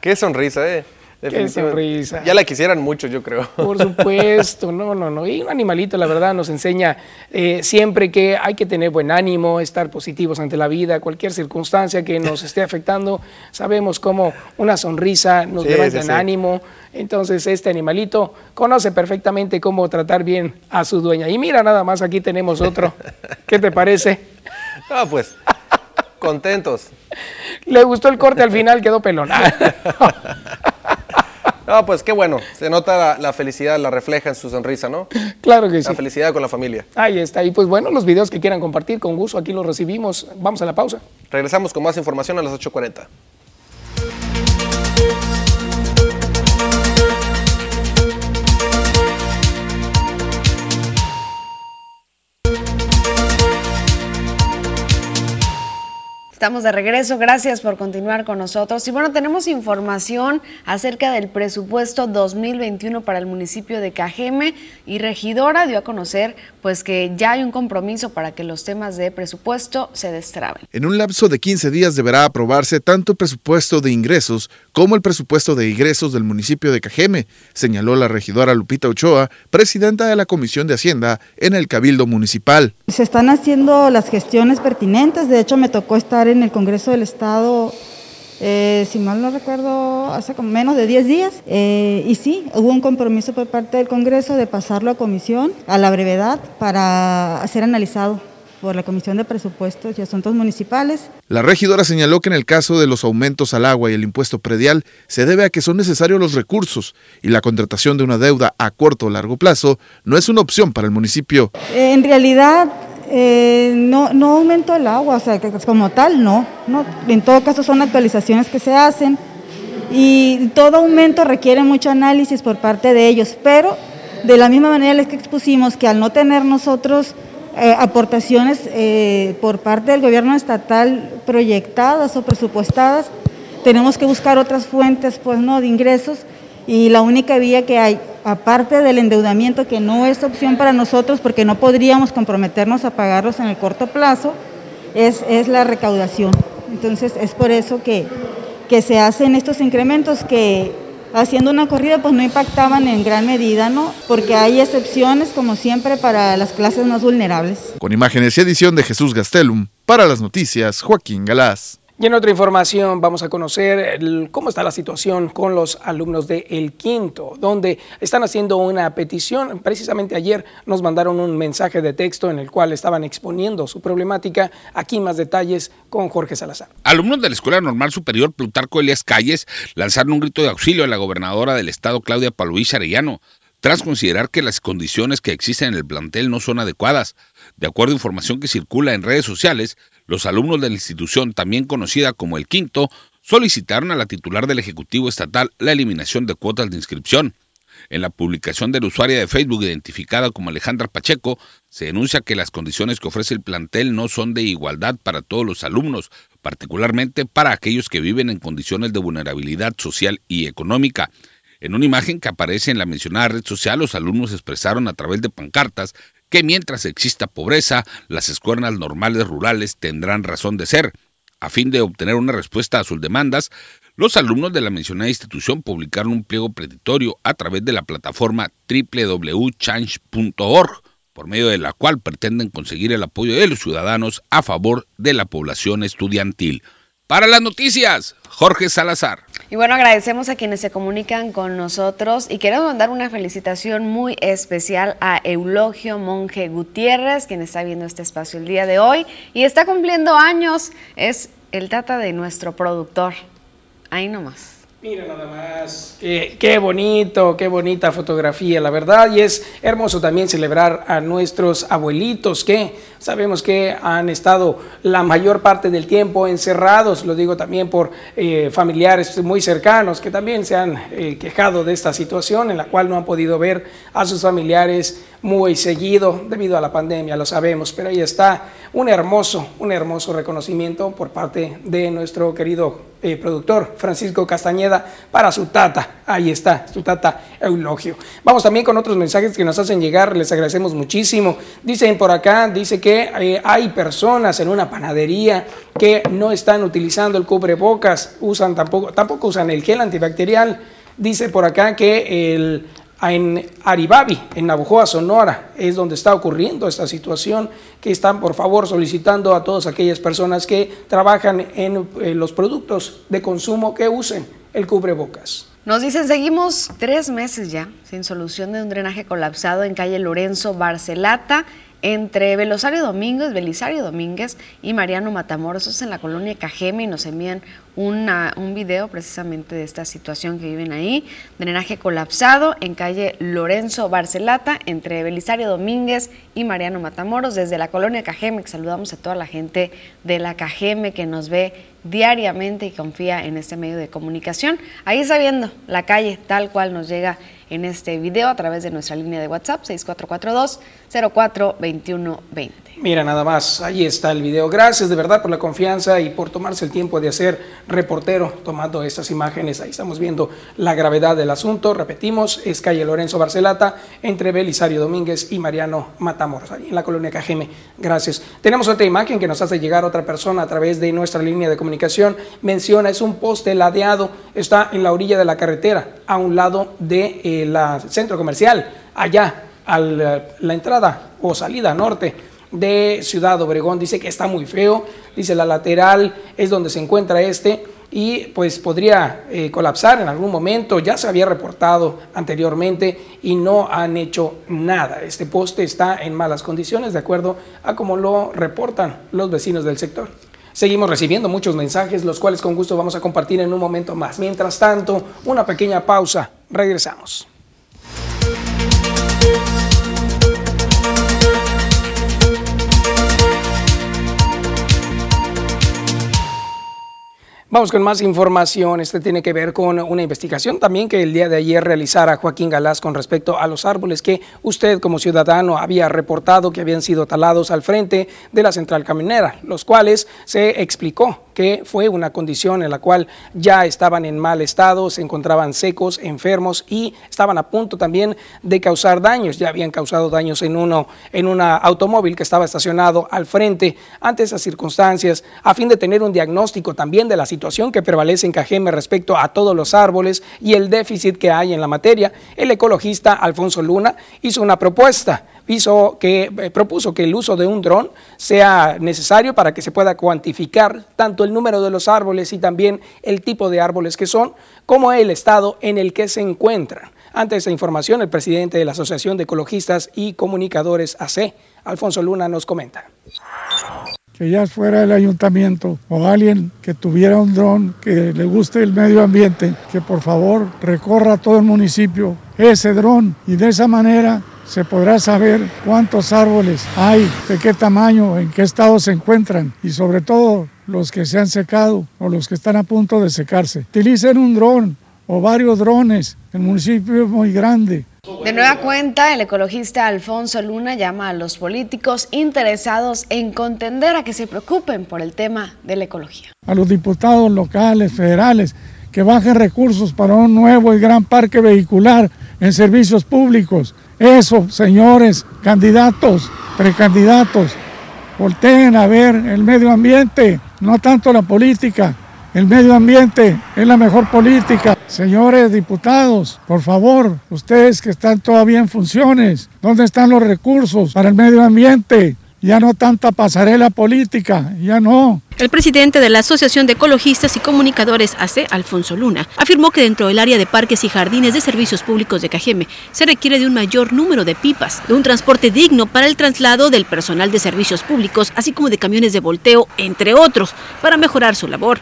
Speaker 6: Qué sonrisa, ¿eh?
Speaker 2: Qué sonrisa.
Speaker 6: Ya la quisieran mucho, yo creo.
Speaker 2: Por supuesto, no, no, no. Y un animalito, la verdad, nos enseña eh, siempre que hay que tener buen ánimo, estar positivos ante la vida, cualquier circunstancia que nos esté afectando. Sabemos cómo una sonrisa nos levanta en ánimo. Entonces, este animalito conoce perfectamente cómo tratar bien a su dueña. Y mira, nada más, aquí tenemos otro. ¿Qué te parece?
Speaker 6: Ah, pues, contentos.
Speaker 2: Le gustó el corte al final, quedó pelón.
Speaker 6: No, pues qué bueno. Se nota la, felicidad, la refleja en su sonrisa, ¿no?
Speaker 2: Claro que sí.
Speaker 6: La felicidad con la familia.
Speaker 2: Ahí está. Y pues bueno, los videos que quieran compartir, con gusto, aquí los recibimos. Vamos a la pausa.
Speaker 6: Regresamos con más información a las 8.40.
Speaker 1: Estamos de regreso, gracias por continuar con nosotros. Y bueno, tenemos información acerca del presupuesto 2021 para el municipio de Cajeme y Regidora dio a conocer pues que ya hay un compromiso para que los temas de presupuesto se destraben.
Speaker 7: En un lapso de 15 días deberá aprobarse tanto el presupuesto de ingresos como el presupuesto de ingresos del municipio de Cajeme, señaló la regidora Lupita Ochoa, presidenta de la Comisión de Hacienda en el Cabildo Municipal.
Speaker 8: Se están haciendo las gestiones pertinentes, de hecho me tocó estar en el Congreso del Estado, eh, si mal no recuerdo, hace como menos de 10 días. Eh, y sí, hubo un compromiso por parte del Congreso de pasarlo a comisión a la brevedad para ser analizado por la Comisión de Presupuestos y Asuntos Municipales.
Speaker 7: La regidora señaló que en el caso de los aumentos al agua y el impuesto predial se debe a que son necesarios los recursos y la contratación de una deuda a corto o largo plazo no es una opción para el municipio.
Speaker 8: En realidad, eh, no, no aumentó el agua, o sea, como tal, no, no. En todo caso son actualizaciones que se hacen y todo aumento requiere mucho análisis por parte de ellos, pero de la misma manera les expusimos que al no tener nosotros eh, aportaciones eh, por parte del gobierno estatal proyectadas o presupuestadas, tenemos que buscar otras fuentes pues, ¿no? de ingresos y la única vía que hay, aparte del endeudamiento, que no es opción para nosotros porque no podríamos comprometernos a pagarlos en el corto plazo, es, es la recaudación. Entonces es por eso que, que se hacen estos incrementos que haciendo una corrida pues no impactaban en gran medida, ¿no? Porque hay excepciones como siempre para las clases más vulnerables.
Speaker 7: Con imágenes y edición de Jesús Gastelum, para las noticias Joaquín Galás.
Speaker 2: Y en otra información vamos a conocer cómo está la situación con los alumnos de El Quinto, donde están haciendo una petición. Precisamente ayer nos mandaron un mensaje de texto en el cual estaban exponiendo su problemática. Aquí más detalles con Jorge Salazar.
Speaker 9: Alumnos de la Escuela Normal Superior Plutarco Elias Calles lanzaron un grito de auxilio a la gobernadora del estado, Claudia Paluís Arellano, tras considerar que las condiciones que existen en el plantel no son adecuadas. De acuerdo a información que circula en redes sociales, los alumnos de la institución, también conocida como el Quinto, solicitaron a la titular del Ejecutivo Estatal la eliminación de cuotas de inscripción. En la publicación del usuario de Facebook identificada como Alejandra Pacheco, se denuncia que las condiciones que ofrece el plantel no son de igualdad para todos los alumnos, particularmente para aquellos que viven en condiciones de vulnerabilidad social y económica. En una imagen que aparece en la mencionada red social, los alumnos expresaron a través de pancartas que mientras exista pobreza, las escuelas normales rurales tendrán razón de ser. A fin de obtener una respuesta a sus demandas, los alumnos de la mencionada institución publicaron un pliego preditorio a través de la plataforma www.change.org, por medio de la cual pretenden conseguir el apoyo de los ciudadanos a favor de la población estudiantil. Para las noticias, Jorge Salazar.
Speaker 1: Y bueno, agradecemos a quienes se comunican con nosotros y queremos mandar una felicitación muy especial a Eulogio Monje Gutiérrez, quien está viendo este espacio el día de hoy y está cumpliendo años. Es el tata de nuestro productor. Ahí nomás.
Speaker 2: Mira nada más, qué, bonito, qué bonita fotografía, la verdad, y es hermoso también celebrar a nuestros abuelitos que sabemos que han estado la mayor parte del tiempo encerrados, lo digo también por eh, familiares muy cercanos que también se han eh, quejado de esta situación en la cual no han podido ver a sus familiares muy seguido debido a la pandemia, lo sabemos, pero ahí está un hermoso, un hermoso reconocimiento por parte de nuestro querido eh, productor Francisco Castañeda para su tata. Ahí está, su tata Eulogio. Vamos también con otros mensajes que nos hacen llegar, les agradecemos muchísimo. Dicen por acá, dice que eh, hay personas en una panadería que no están utilizando el cubrebocas, usan tampoco, tampoco usan el gel antibacterial Dice por acá que el, en Aribabi, en Navojoa, Sonora, es donde está ocurriendo esta situación, que están por favor solicitando a todas aquellas personas que trabajan en los productos de consumo que usen el cubrebocas.
Speaker 1: Nos dicen, seguimos tres meses ya sin solución de un drenaje colapsado en calle Lorenzo Barcelata entre Belosario Domínguez, Belisario Domínguez y Mariano Matamoros, en la colonia Cajeme y nos envían un video precisamente de esta situación que viven ahí. Drenaje colapsado en calle Lorenzo Barcelata entre Belisario Domínguez y Mariano Matamoros desde la colonia Cajeme. Saludamos a toda la gente de la Cajeme que nos ve diariamente y confía en este medio de comunicación. Ahí está viendo la calle tal cual nos llega en este video a través de nuestra línea de WhatsApp 6442 042120.
Speaker 2: Mira, nada más, ahí está el video. Gracias de verdad por la confianza y por tomarse el tiempo de hacer reportero tomando estas imágenes. Ahí estamos viendo la gravedad del asunto. Repetimos, es calle Lorenzo Barcelata entre Belisario Domínguez y Mariano Matamoros, ahí en la colonia Cajeme. Gracias. Tenemos otra imagen que nos hace llegar otra persona a través de nuestra línea de comunicación. Menciona, es un poste ladeado, está en la orilla de la carretera, a un lado del de, eh, centro comercial, allá a la entrada o salida norte de Ciudad Obregón. Dice que está muy feo, dice la lateral es donde se encuentra este y pues podría eh, colapsar en algún momento. Ya se había reportado anteriormente y no han hecho nada. Este poste está en malas condiciones de acuerdo a como lo reportan los vecinos del sector. Seguimos recibiendo muchos mensajes, los cuales con gusto vamos a compartir en un momento más. Mientras tanto, una pequeña pausa. Regresamos. Vamos con más información. Este tiene que ver con una investigación también que el día de ayer realizara Joaquín Galás con respecto a los árboles que usted como ciudadano había reportado que habían sido talados al frente de la central caminera, los cuales se explicó que fue una condición en la cual ya estaban en mal estado, se encontraban secos, enfermos y estaban a punto también de causar daños. Ya habían causado daños en uno en un automóvil que estaba estacionado al frente. Ante esas circunstancias, a fin de tener un diagnóstico también de la situación que prevalece en Cajeme respecto a todos los árboles y el déficit que hay en la materia, el ecologista Alfonso Luna hizo una propuesta que, eh, propuso que el uso de un dron sea necesario para que se pueda cuantificar tanto el número de los árboles y también el tipo de árboles que son, como el estado en el que se encuentran. Ante esta información, el presidente de la Asociación de Ecologistas y Comunicadores AC, Alfonso Luna, nos comenta.
Speaker 10: Que ya fuera el ayuntamiento o alguien que tuviera un dron que le guste el medio ambiente, que por favor recorra todo el municipio ese dron y de esa manera se podrá saber cuántos árboles hay, de qué tamaño, en qué estado se encuentran y sobre todo los que se han secado o los que están a punto de secarse. Utilicen un dron o varios drones, el municipio es muy grande.
Speaker 1: De nueva cuenta, el ecologista Alfonso Luna llama a los políticos interesados en contender a que se preocupen por el tema de la ecología.
Speaker 10: A los diputados locales, federales, que bajen recursos para un nuevo y gran parque vehicular en servicios públicos, eso, señores candidatos, precandidatos, volteen a ver el medio ambiente, no tanto la política. El medio ambiente es la mejor política. Señores diputados, por favor, ustedes que están todavía en funciones, ¿dónde están los recursos para el medio ambiente? Ya no tanta pasarela política, ya no.
Speaker 11: El presidente de la Asociación de Ecologistas y Comunicadores AC, Alfonso Luna, afirmó que dentro del área de parques y jardines de servicios públicos de Cajeme se requiere de un mayor número de pipas, de un transporte digno para el traslado del personal de servicios públicos, así como de camiones de volteo, entre otros, para mejorar su labor.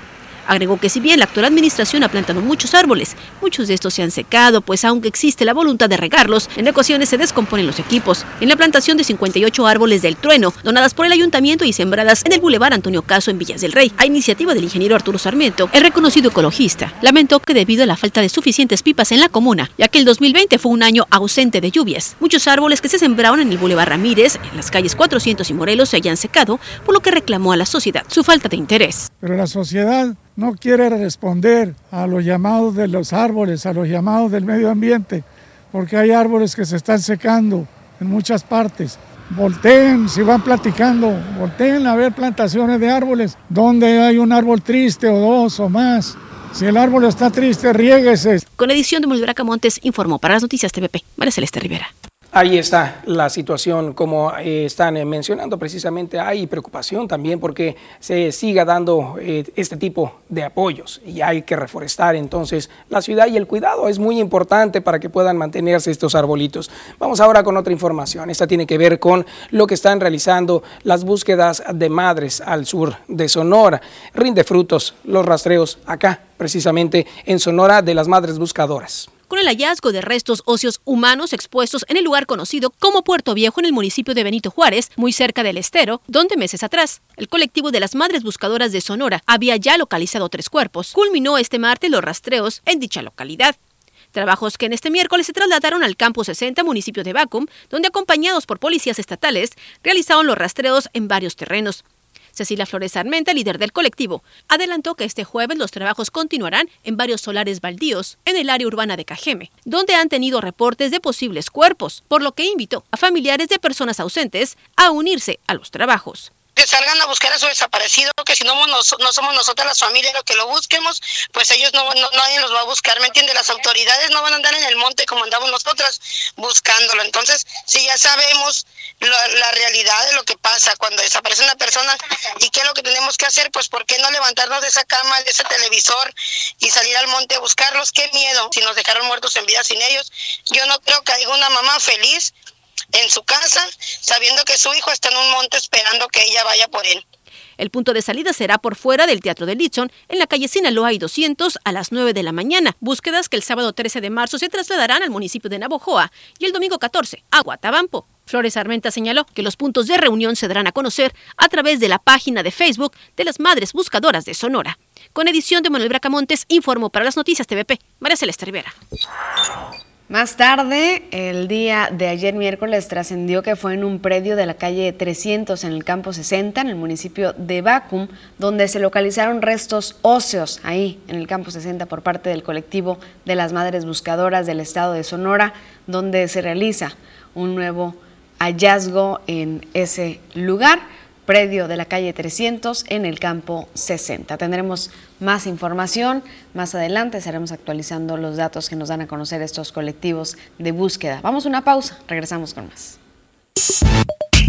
Speaker 11: Agregó que si bien la actual administración ha plantado muchos árboles, muchos de estos se han secado, pues aunque existe la voluntad de regarlos, en ocasiones se descomponen los equipos. En la plantación de 58 árboles del trueno, donadas por el ayuntamiento y sembradas en el Boulevard Antonio Caso en Villas del Rey, a iniciativa del ingeniero Arturo Sarmiento, el reconocido ecologista, lamentó que debido a la falta de suficientes pipas en la comuna, ya que el 2020 fue un año ausente de lluvias, muchos árboles que se sembraron en el Boulevard Ramírez, en las calles 400 y Morelos se hayan secado, por lo que reclamó a la sociedad su falta de interés.
Speaker 10: Pero la sociedad no quiere responder a los llamados de los árboles, a los llamados del medio ambiente, porque hay árboles que se están secando en muchas partes. Volteen, si van platicando, volteen a ver plantaciones de árboles donde hay un árbol triste o dos o más. Si el árbol está triste, riéguese.
Speaker 11: Con edición de Mulveraca Montes, informó para las noticias TVP, María Celeste Rivera.
Speaker 2: Ahí está la situación, como eh, están eh, mencionando precisamente, hay preocupación también porque se siga dando eh, este tipo de apoyos y hay que reforestar entonces la ciudad y el cuidado es muy importante para que puedan mantenerse estos arbolitos. Vamos ahora con otra información, esta tiene que ver con lo que están realizando las búsquedas de madres al sur de Sonora. Rinde frutos los rastreos acá, precisamente en Sonora de las madres buscadoras
Speaker 11: con el hallazgo de restos óseos humanos expuestos en el lugar conocido como Puerto Viejo en el municipio de Benito Juárez, muy cerca del estero, donde meses atrás el colectivo de las Madres Buscadoras de Sonora había ya localizado tres cuerpos. Culminó este martes los rastreos en dicha localidad. Trabajos que en este miércoles se trasladaron al campo 60, municipio de Bacum, donde acompañados por policías estatales realizaron los rastreos en varios terrenos. Cecilia Flores Armenta, líder del colectivo, adelantó que este jueves los trabajos continuarán en varios solares baldíos en el área urbana de Cajeme, donde han tenido reportes de posibles cuerpos, por lo que invitó a familiares de personas ausentes a unirse a los trabajos
Speaker 12: que salgan a buscar a su desaparecido, que si no, no, somos nosotras las familias los que lo busquemos, pues ellos no, nadie los va a buscar, ¿me entiende? Las autoridades no van a andar en el monte como andamos nosotras buscándolo. Entonces, si ya sabemos la, realidad de lo que pasa cuando desaparece una persona y qué es lo que tenemos que hacer, pues ¿por qué no levantarnos de esa cama, de ese televisor y salir al monte a buscarlos? Qué miedo si nos dejaron muertos en vida sin ellos. Yo no creo que haya una mamá feliz en su casa, sabiendo que su hijo está en un monte esperando que ella vaya por él.
Speaker 11: El punto de salida será por fuera del Teatro de Litson, en la calle Sinaloa y 200 a las 9 de la mañana. Búsquedas que el sábado 13 de marzo se trasladarán al municipio de Navojoa y el domingo 14 a Guatabampo. Flores Armenta señaló que los puntos de reunión se darán a conocer a través de la página de Facebook de las Madres Buscadoras de Sonora. Con edición de Manuel Bracamontes, informó para las noticias TVP, María Celeste Rivera.
Speaker 1: Más tarde, el día de ayer miércoles, trascendió que fue en un predio de la calle 300 en el campo 60, en el municipio de Bacum, donde se localizaron restos óseos ahí, en el campo 60, por parte del colectivo de las Madres Buscadoras del Estado de Sonora, donde se realiza un nuevo hallazgo en ese lugar predio de la calle 300 en el campo 60. Tendremos más información más adelante, estaremos actualizando los datos que nos dan a conocer estos colectivos de búsqueda. Vamos a una pausa, regresamos con más.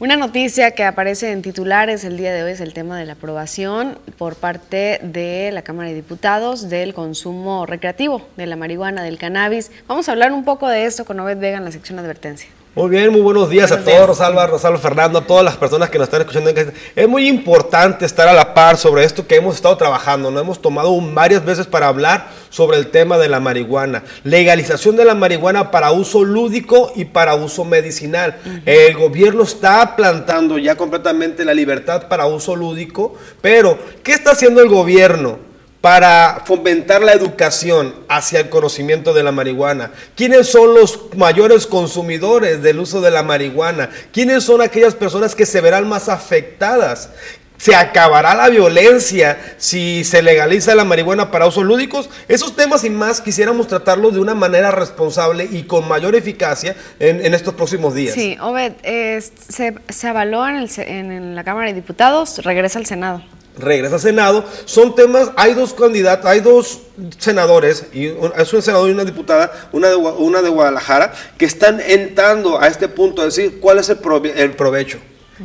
Speaker 1: Una noticia que aparece en titulares el día de hoy es el tema de la aprobación por parte de la Cámara de Diputados del consumo recreativo de la marihuana, del cannabis. Vamos a hablar un poco de esto con Obed Vega en la sección advertencia.
Speaker 6: Muy bien, muy buenos días a todos, Rosalba, Rosalba Fernando, a todas las personas que nos están escuchando. Es muy importante estar a la par sobre esto que hemos estado trabajando. Nos hemos tomado varias veces para hablar sobre el tema de la marihuana. Legalización de la marihuana para uso lúdico y para uso medicinal. El gobierno está plantando ya completamente la libertad para uso lúdico, pero ¿qué está haciendo el gobierno? Para fomentar la educación hacia el conocimiento de la marihuana. ¿Quiénes son los mayores consumidores del uso de la marihuana? ¿Quiénes son aquellas personas que se verán más afectadas? ¿Se acabará la violencia si se legaliza la marihuana para usos lúdicos? Esos temas y más quisiéramos tratarlos de una manera responsable y con mayor eficacia en, estos próximos días.
Speaker 1: Sí, Obed, se, se, avaló en, en la Cámara de Diputados, regresa al Senado
Speaker 6: regresa al Senado. Son temas, hay dos candidatos, hay dos senadores, y es un senador y una diputada, una de, una de Guadalajara, que están entrando a este punto a decir cuál es el, el provecho.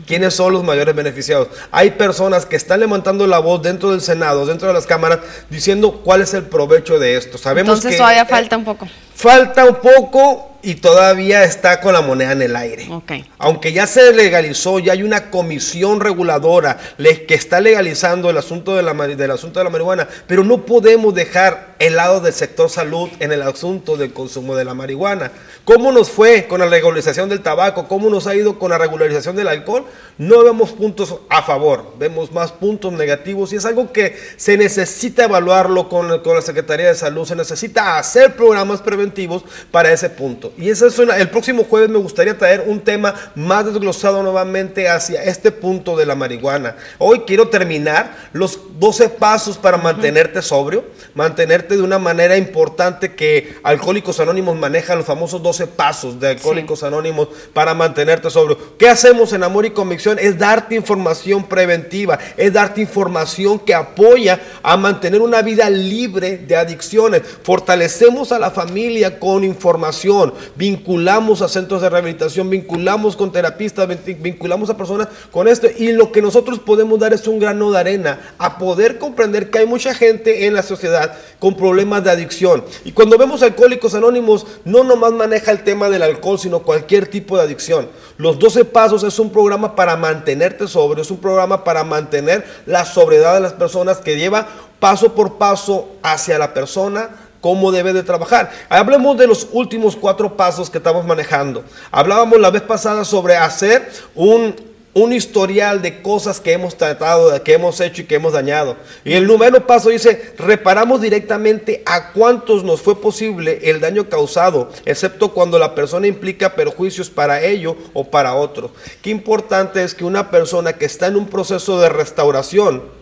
Speaker 6: ¿Quiénes son los mayores beneficiados? Hay personas que están levantando la voz dentro del Senado, dentro de las cámaras, diciendo cuál es el provecho de esto.
Speaker 1: Sabemos Entonces todavía falta un poco.
Speaker 6: Falta un poco y todavía está con la moneda en el aire. Aunque ya se legalizó, ya hay una comisión reguladora que está legalizando el asunto de la, del asunto de la marihuana, pero no podemos dejar el lado del sector salud en el asunto del consumo de la marihuana. ¿Cómo nos fue con la regularización del tabaco? ¿Cómo nos ha ido con la regularización del alcohol? No vemos puntos a favor, vemos más puntos negativos y es algo que se necesita evaluarlo con, con la Secretaría de Salud, se necesita hacer programas preventivos para ese punto. Y eso es el próximo jueves me gustaría traer un tema más desglosado nuevamente hacia este punto de la marihuana. Hoy quiero terminar los 12 pasos para mantenerte sobrio, mantenerte de una manera importante que Alcohólicos Anónimos maneja los famosos 12 pasos de Alcohólicos Anónimos para mantenerte sobrio. ¿Qué hacemos en Amor y Convicción? Es darte información preventiva, es darte información que apoya a mantener una vida libre de adicciones. Fortalecemos a la familia con información, vinculamos a centros de rehabilitación, vinculamos con terapistas, vinculamos a personas con esto. Y lo que nosotros podemos dar es un grano de arena a poder comprender que hay mucha gente en la sociedad con problemas de adicción. Y cuando vemos alcohólicos anónimos, no nomás maneja el tema del alcohol, sino cualquier tipo de adicción. Los 12 Pasos es un programa para mantenerte sobrio, es un programa para mantener la sobriedad de las personas que lleva paso por paso hacia la persona cómo debe de trabajar. Hablemos de los últimos cuatro pasos que estamos manejando. Hablábamos la vez pasada sobre hacer un, un historial de cosas que hemos tratado, que hemos hecho y que hemos dañado. Y el número paso dice, reparamos directamente a cuántos nos fue posible el daño causado, excepto cuando la persona implica perjuicios para ello o para otro. Qué importante es que una persona que está en un proceso de restauración,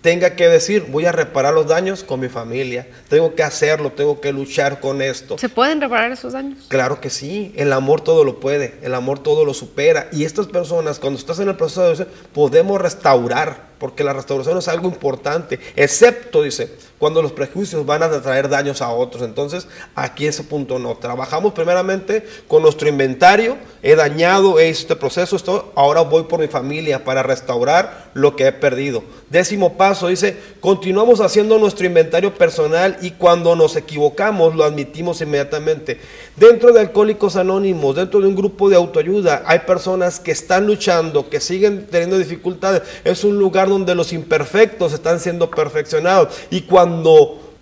Speaker 6: tenga que decir, voy a reparar los daños con mi familia, tengo que hacerlo, tengo que luchar con esto.
Speaker 1: ¿Se pueden reparar esos daños?
Speaker 6: Claro que sí, el amor todo lo puede, el amor todo lo supera. Y estas personas, cuando estás en el proceso de podemos restaurar, porque la restauración es algo importante, excepto, dice, cuando los prejuicios van a traer daños a otros. Entonces, aquí ese punto no. Trabajamos primeramente con nuestro inventario, he dañado este proceso, esto, ahora voy por mi familia para restaurar lo que he perdido. Décimo paso, dice, continuamos haciendo nuestro inventario personal y cuando nos equivocamos lo admitimos inmediatamente. Dentro de Alcohólicos Anónimos, dentro de un grupo de autoayuda, hay personas que están luchando, que siguen teniendo dificultades. Es un lugar donde los imperfectos están siendo perfeccionados. Y cuando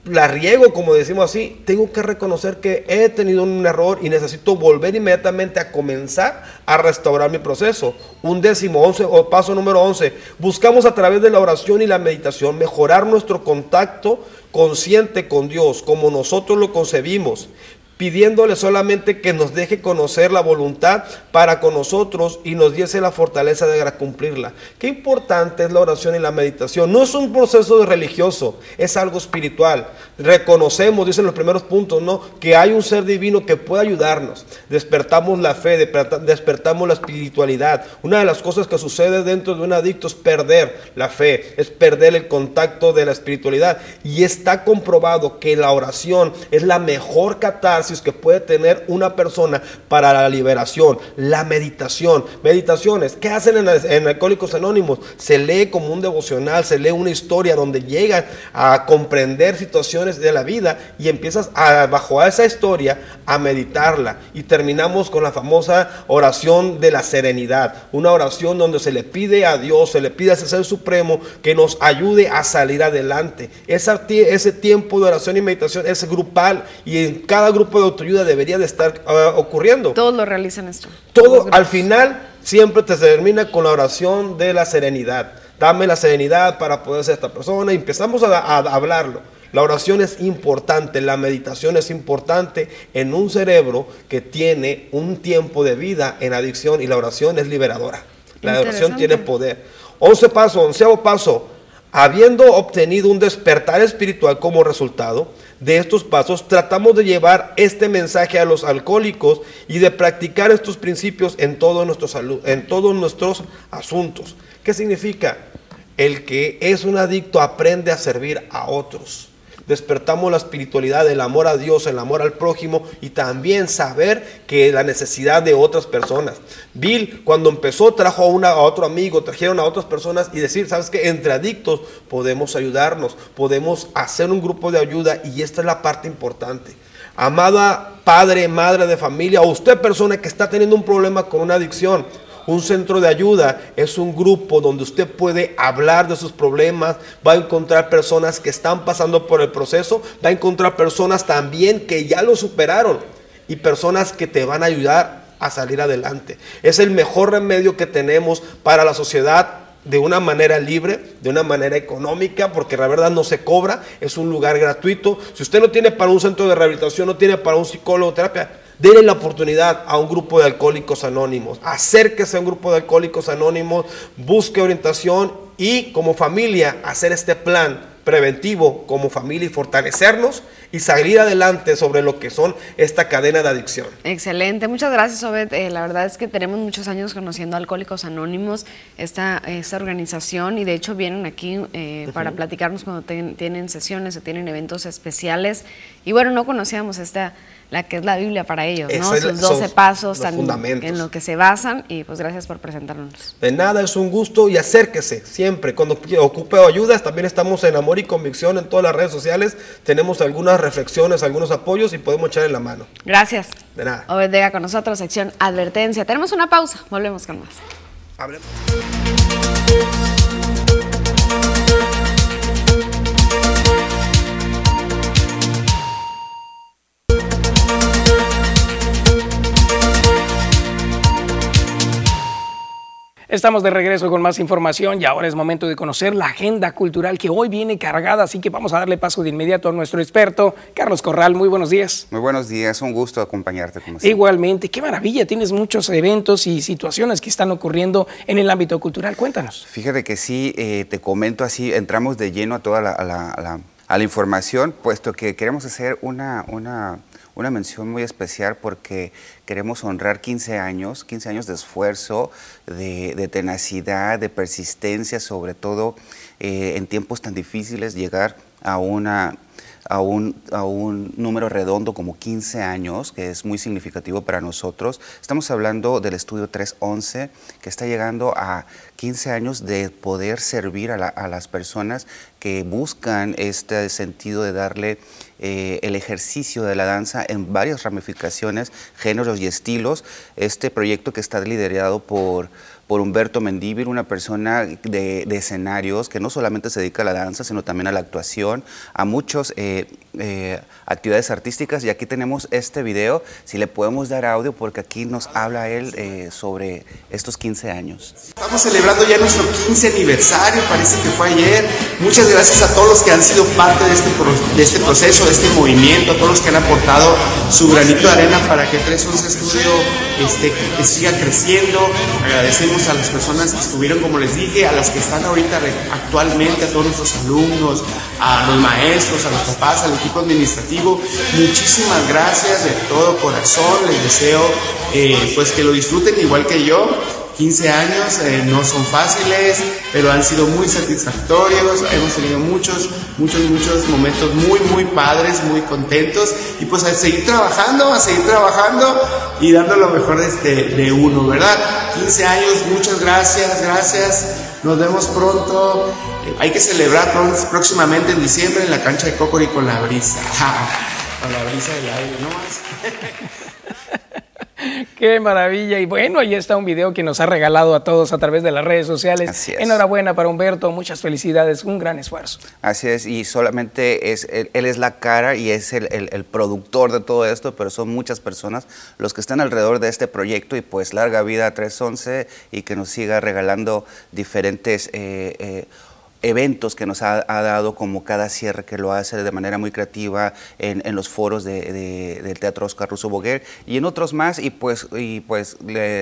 Speaker 6: la riego, como decimos así, tengo que reconocer que he tenido un error y necesito volver inmediatamente a comenzar a restaurar mi proceso. Un décimo, once, o paso número 11, buscamos a través de la oración y la meditación mejorar nuestro contacto consciente con Dios, como nosotros lo concebimos, pidiéndole solamente que nos deje conocer la voluntad para con nosotros y nos diese la fortaleza de cumplirla. Qué importante es la oración y la meditación. No es un proceso religioso, es algo espiritual. Reconocemos, dicen los primeros puntos, ¿no? Que hay un ser divino que puede ayudarnos. Despertamos la fe, despertamos la espiritualidad. Una de las cosas que sucede dentro de un adicto es perder la fe, es perder el contacto de la espiritualidad. Y está comprobado que la oración es la mejor catarsis que puede tener una persona para la liberación, la meditación. Meditaciones, ¿qué hacen en, Alcohólicos Anónimos? Se lee como un devocional, se lee una historia donde llegan a comprender situaciones de la vida y empiezas a, bajo esa historia a meditarla. Y terminamos con la famosa oración de la serenidad, una oración donde se le pide a Dios, se le pide a ese ser supremo que nos ayude a salir adelante. ese tiempo de oración y meditación es grupal y en cada grupo de autoayuda debería de estar ah, ocurriendo.
Speaker 1: Todos lo realizan esto.
Speaker 6: Todo al final siempre te termina con la oración de la serenidad. Dame la serenidad para poder ser esta persona y empezamos a, a hablarlo. La oración es importante, la meditación es importante en un cerebro que tiene un tiempo de vida en adicción y la oración es liberadora. La oración tiene poder. Once paso, onceavo paso, habiendo obtenido un despertar espiritual como resultado, de estos pasos, tratamos de llevar este mensaje a los alcohólicos y de practicar estos principios en, todo nuestro salud, en todos nuestros asuntos. ¿Qué significa? El que es un adicto aprende a servir a otros despertamos la espiritualidad, el amor a Dios, el amor al prójimo y también saber que la necesidad de otras personas. Bill, cuando empezó, trajo a, una, a otro amigo, trajeron a otras personas y decir, sabes que entre adictos podemos ayudarnos, podemos hacer un grupo de ayuda y esta es la parte importante. Amada padre, madre de familia, o usted persona que está teniendo un problema con una adicción, un centro de ayuda es un grupo donde usted puede hablar de sus problemas, va a encontrar personas que están pasando por el proceso, va a encontrar personas también que ya lo superaron y personas que te van a ayudar a salir adelante. Es el mejor remedio que tenemos para la sociedad de una manera libre, de una manera económica, porque la verdad no se cobra, es un lugar gratuito. Si usted no tiene para un centro de rehabilitación, no tiene para un psicólogo, terapia, denle la oportunidad a un grupo de alcohólicos anónimos. Acérquese a un grupo de alcohólicos anónimos, busque orientación y como familia hacer este plan preventivo como familia y fortalecernos y salir adelante sobre lo que son esta cadena de adicción.
Speaker 1: Excelente, muchas gracias Obed. Eh, la verdad es que tenemos muchos años conociendo Alcohólicos Anónimos, esta, esta organización, y de hecho vienen aquí eh, para platicarnos cuando tienen sesiones o tienen eventos especiales. Y bueno, no conocíamos esta la que es la Biblia para ellos, ¿no? Sus 12 pasos en lo que se basan y pues gracias por presentarnos.
Speaker 6: De nada, es un gusto y acérquese siempre. Cuando ocupe ayudas, también estamos en Amor y Convicción en todas las redes sociales. Tenemos algunas reflexiones, algunos apoyos y podemos echarle la mano.
Speaker 1: Gracias.
Speaker 6: De nada.
Speaker 1: Obedega con nosotros, sección advertencia. Tenemos una pausa, volvemos con más. Hablemos.
Speaker 2: Estamos de regreso con más información y ahora es momento de conocer la agenda cultural que hoy viene cargada, así que vamos a darle paso de inmediato a nuestro experto, Carlos Corral. Muy buenos días.
Speaker 13: Muy buenos días, un gusto acompañarte. Como
Speaker 2: Igualmente, qué maravilla, tienes muchos eventos y situaciones que están ocurriendo en el ámbito cultural. Cuéntanos.
Speaker 13: Fíjate que sí, eh, te comento así, entramos de lleno a toda la, a la información, puesto que queremos hacer una, una una mención muy especial porque queremos honrar 15 años, 15 años de esfuerzo, de, tenacidad, de persistencia, sobre todo eh, en tiempos tan difíciles, llegar a una a un, a un, número redondo como 15 años, que es muy significativo para nosotros. Estamos hablando del estudio 311, que está llegando a 15 años de poder servir a, las personas que buscan este sentido de darle eh, el ejercicio de la danza en varias ramificaciones, géneros y estilos. Este proyecto que está liderado por por Humberto Mendívil, una persona de, escenarios que no solamente se dedica a la danza, sino también a la actuación, a muchas eh, eh, actividades artísticas. Y aquí tenemos este video, si le podemos dar audio, porque aquí nos habla él eh, sobre estos 15 años.
Speaker 14: Estamos celebrando ya nuestro 15 aniversario, parece que fue ayer. Muchas gracias a todos los que han sido parte de este, de este proceso, de este movimiento, a todos los que han aportado su granito de arena para que 311 Estudio este, siga creciendo. Agradecemos a las personas que estuvieron, como les dije, a las que están ahorita actualmente, a todos nuestros alumnos, a los maestros, a los papás, al equipo administrativo. Muchísimas gracias de todo corazón. Les deseo eh, pues que lo disfruten igual que yo 15 años eh, no son fáciles, pero han sido muy satisfactorios. Hemos tenido muchos, muchos, muchos momentos muy, muy padres, muy contentos. Y pues a seguir trabajando, a seguir trabajando y dando lo mejor de, este, de uno, ¿verdad? 15 años, muchas gracias, gracias. Nos vemos pronto. Eh, hay que celebrar próximamente en diciembre en la cancha de Cocori con la brisa. con la brisa del aire, ¿no más?
Speaker 2: Qué maravilla. Y bueno, ahí está un video que nos ha regalado a todos a través de las redes sociales. Enhorabuena para Humberto, muchas felicidades, un gran esfuerzo.
Speaker 13: Así es, y solamente es, él, es la cara y es el, productor de todo esto, pero son muchas personas los que están alrededor de este proyecto y pues larga vida a 311 y que nos siga regalando diferentes... Eh, eh, eventos que nos ha, dado como cada cierre que lo hace de manera muy creativa en, los foros de, del Teatro Oscar Russo Boguer y en otros más. Y pues, y pues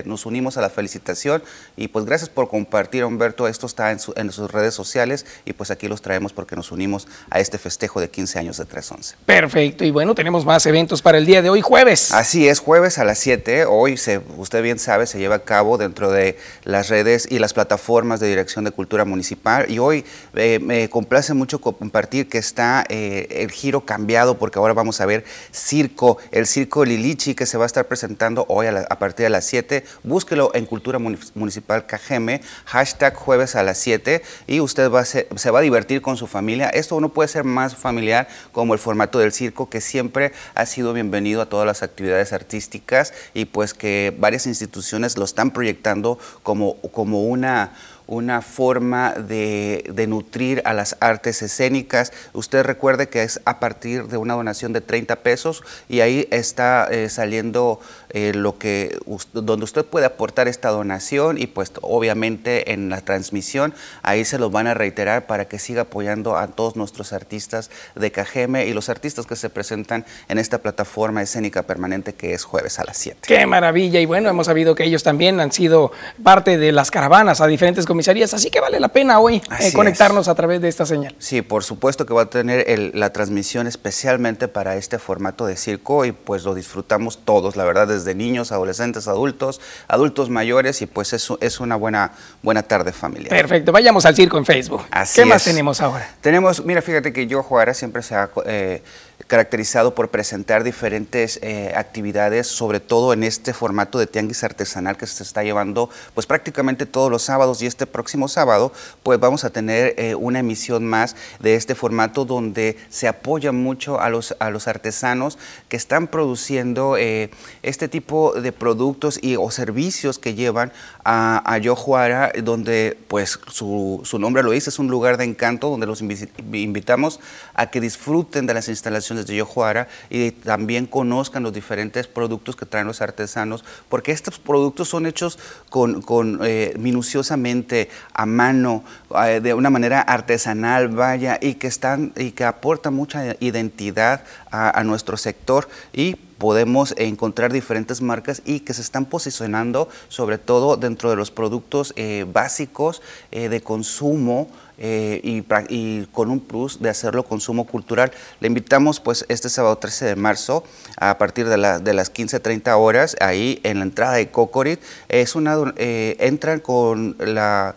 Speaker 13: nos unimos a la felicitación. Y pues gracias por compartir Humberto, esto está en, en, sus redes sociales y pues aquí los traemos porque nos unimos a este festejo de 15 años de 311.
Speaker 2: Perfecto. Y bueno, tenemos más eventos para el día de hoy, jueves.
Speaker 13: Así es, jueves a las 7, hoy se, usted bien sabe, se lleva a cabo dentro de las redes y las plataformas de Dirección de Cultura Municipal. Y hoy Eh, me complace mucho compartir que está eh, el giro cambiado porque ahora vamos a ver circo, el circo Lilichi que se va a estar presentando hoy a, partir de las 7. Búsquelo en Cultura Municipal Cajeme, hashtag jueves a las 7 y usted va se va a divertir con su familia. Esto no puede ser más familiar como el formato del circo que siempre ha sido bienvenido a todas las actividades artísticas y pues que varias instituciones lo están proyectando como, como una una forma de, nutrir a las artes escénicas. Usted recuerde que es a partir de una donación de 30 pesos y ahí está eh, saliendo eh, lo que donde usted puede aportar esta donación y pues obviamente en la transmisión ahí se los van a reiterar para que siga apoyando a todos nuestros artistas de Cajeme y los artistas que se presentan en esta plataforma escénica permanente que es jueves a las 7.
Speaker 2: Qué maravilla y bueno, hemos sabido que ellos también han sido parte de las caravanas a diferentes comisarías, así que vale la pena hoy eh, conectarnos a través de esta señal.
Speaker 13: Sí, por supuesto que va a tener la transmisión especialmente para este formato de circo y pues lo disfrutamos todos, la verdad, desde niños, adolescentes, adultos, adultos mayores y pues es, es una buena, buena tarde familiar.
Speaker 2: Perfecto, vayamos al circo en Facebook. ¿Qué más tenemos ahora?
Speaker 13: Tenemos, mira, fíjate que yo, Juárez, siempre se ha... Eh, caracterizado por presentar diferentes eh, actividades, sobre todo en este formato de tianguis artesanal que se está llevando pues prácticamente todos los sábados. Y este próximo sábado pues vamos a tener eh, una emisión más de este formato donde se apoya mucho a los, a los artesanos que están produciendo eh, este tipo de productos y, o servicios que llevan a, a Yojuara, donde pues su, su nombre lo dice, es un lugar de encanto donde los invitamos a que disfruten de las instalaciones de Yojuara y también conozcan los diferentes productos que traen los artesanos, porque estos productos son hechos con, con eh, minuciosamente a mano, eh, de una manera artesanal, vaya, y que están y que aportan mucha identidad a, nuestro sector y podemos encontrar diferentes marcas y que se están posicionando sobre todo dentro de los productos eh, básicos de consumo eh, y, con un plus de hacerlo consumo cultural. Le invitamos pues este sábado 13 de marzo a partir de, de las 15.30 horas ahí en la entrada de Cocorit. Es una, eh, entran con la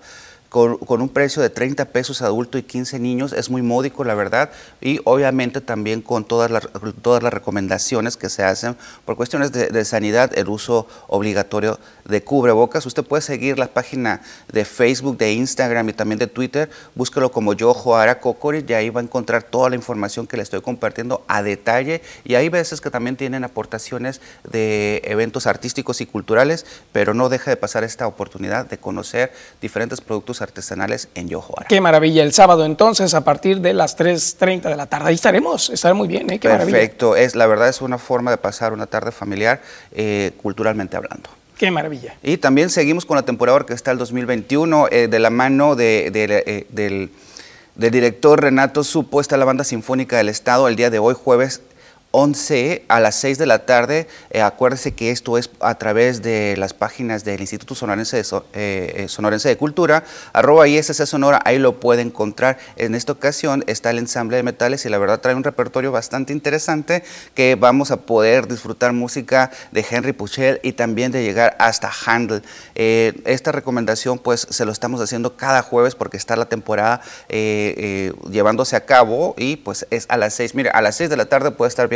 Speaker 13: con, un precio de 30 pesos adulto y 15 niños, es muy módico la verdad, y obviamente también con todas las, todas las recomendaciones que se hacen por cuestiones de, sanidad, el uso obligatorio de cubrebocas. Usted puede seguir la página de Facebook, de Instagram y también de Twitter, búsquelo como yo, Joara Cocori, y ahí va a encontrar toda la información que le estoy compartiendo a detalle, y hay veces que también tienen aportaciones de eventos artísticos y culturales, pero no deja de pasar esta oportunidad de conocer diferentes productos artesanales en Yojuara.
Speaker 2: Qué maravilla, el sábado entonces a partir de las 3.30 de la tarde. Ahí estaremos, estará muy bien, ¿eh? Qué
Speaker 13: Perfecto, es, la verdad es una forma de pasar una tarde familiar eh, culturalmente hablando.
Speaker 2: Qué maravilla.
Speaker 13: Y también seguimos con la temporada orquestal 2021 eh, de la mano de, eh, del, del director Renato Supuesta la Banda Sinfónica del Estado el día de hoy, jueves 11 a las 6 de la tarde. Eh, acuérdese que esto es a través de las páginas del Instituto Sonorense de, eh, eh, Sonorense de Cultura, arroba ISC Sonora, ahí lo puede encontrar. En esta ocasión está el ensamble de metales y la verdad trae un repertorio bastante interesante que vamos a poder disfrutar música de Henry Puchel y también de llegar hasta Handel. esta recomendación pues se lo estamos haciendo cada jueves porque está la temporada llevándose a cabo y pues es a las 6. Mire, a las 6 de la tarde puede estar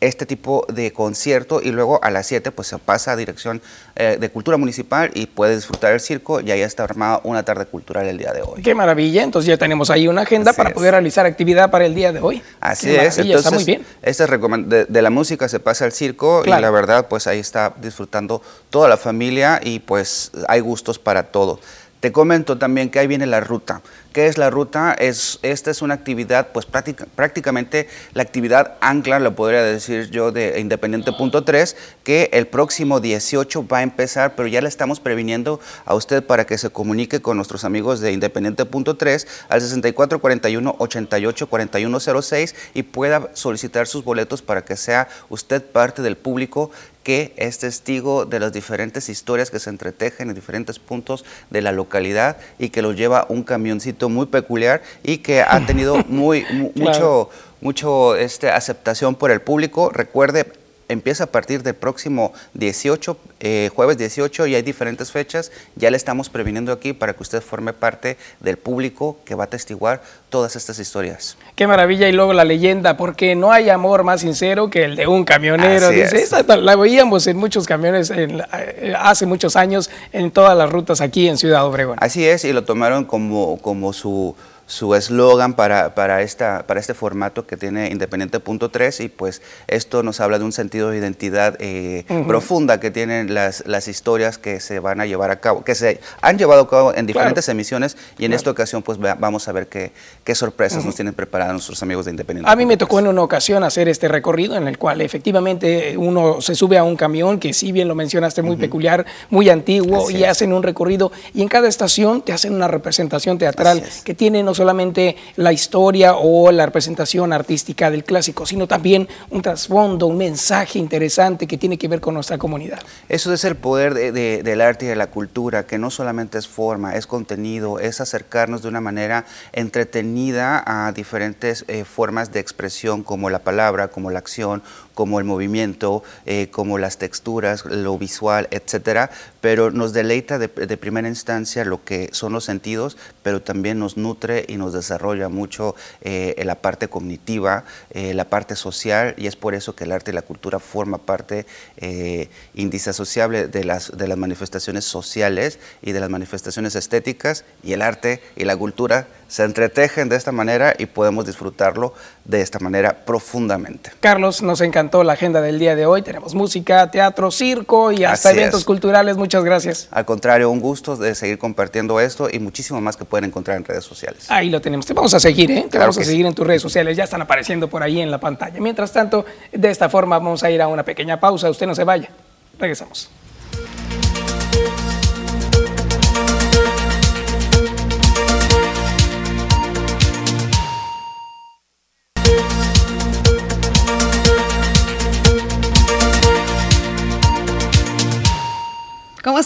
Speaker 13: este tipo de concierto y luego a las 7 pues se pasa a dirección eh, de cultura municipal y puede disfrutar el circo y ahí está armada una tarde cultural el día de hoy.
Speaker 2: Qué maravilla, entonces ya tenemos ahí una agenda para poder realizar actividad para el día de hoy.
Speaker 13: Así es, entonces está muy bien. Esta de, de, la música se pasa al circo y la verdad pues ahí está disfrutando toda la familia y pues hay gustos para todo. Te comento también que ahí viene la ruta. ¿Qué es la ruta? Es, esta es una actividad, pues prácticamente la actividad ancla, lo podría decir yo, de Independiente Punto 3, que el próximo 18 va a empezar, pero ya le estamos previniendo a usted para que se comunique con nuestros amigos de Independiente Punto 3 al 6441 88 4106 y pueda solicitar sus boletos para que sea usted parte del público que es testigo de las diferentes historias que se entretejen en diferentes puntos de la localidad y que lo lleva un camioncito muy peculiar y que ha tenido muy, mucho, mucho este, aceptación por el público. Recuerde, empieza a partir del próximo 18, eh, jueves 18 y hay diferentes fechas. Ya le estamos previniendo aquí para que usted forme parte del público que va a testiguar todas estas historias.
Speaker 2: Qué maravilla y luego la leyenda, porque no hay amor más sincero que el de un camionero. Dice, esa la veíamos en muchos camiones en, eh, hace muchos años en todas las rutas aquí en Ciudad Obregón.
Speaker 13: Así es, y lo tomaron como, como su su eslogan para, para, esta, para este formato que tiene Independiente.3 y pues esto nos habla de un sentido de identidad eh, profunda que tienen las, las historias que se van a llevar a cabo, que se han llevado a cabo en diferentes emisiones y en esta ocasión pues vamos a ver qué, qué sorpresas nos tienen preparadas nuestros amigos de Independiente.
Speaker 2: A mí me tocó en una ocasión hacer este recorrido en el cual efectivamente uno se sube a un camión que si bien lo mencionaste muy peculiar, muy antiguo y hacen un recorrido y en cada estación te hacen una representación teatral que tiene no solamente la historia o la representación artística del clásico, sino también un trasfondo, un mensaje interesante que tiene que ver con nuestra comunidad.
Speaker 13: Eso es el poder del arte y de la cultura, que no solamente es forma, es contenido, es acercarnos de una manera entretenida a diferentes eh, formas de expresión como la palabra, como la acción, como el movimiento, eh, como las texturas, lo visual, etcétera, pero nos deleita de, primera instancia lo que son los sentidos, pero también nos nutre y nos desarrolla mucho eh, la parte cognitiva, eh, la parte social, y es por eso que el arte y la cultura forma parte indisociable de las, de las manifestaciones sociales y de las manifestaciones estéticas, y el arte y la cultura se entretejen de esta manera y podemos disfrutarlo de esta manera profundamente.
Speaker 2: Carlos, nos encantó la agenda del día de hoy. Tenemos música, teatro, circo y hasta eventos culturales. Muchas gracias.
Speaker 13: Al contrario, un gusto de seguir compartiendo esto y muchísimo más que pueden encontrar en redes sociales.
Speaker 2: Ahí lo tenemos. Te vamos a seguir, ¿eh? Te vamos a seguir en tus redes sociales. Ya están apareciendo por ahí en la pantalla. Mientras tanto, de esta forma vamos a ir a una pequeña pausa. Usted no se vaya. Regresamos.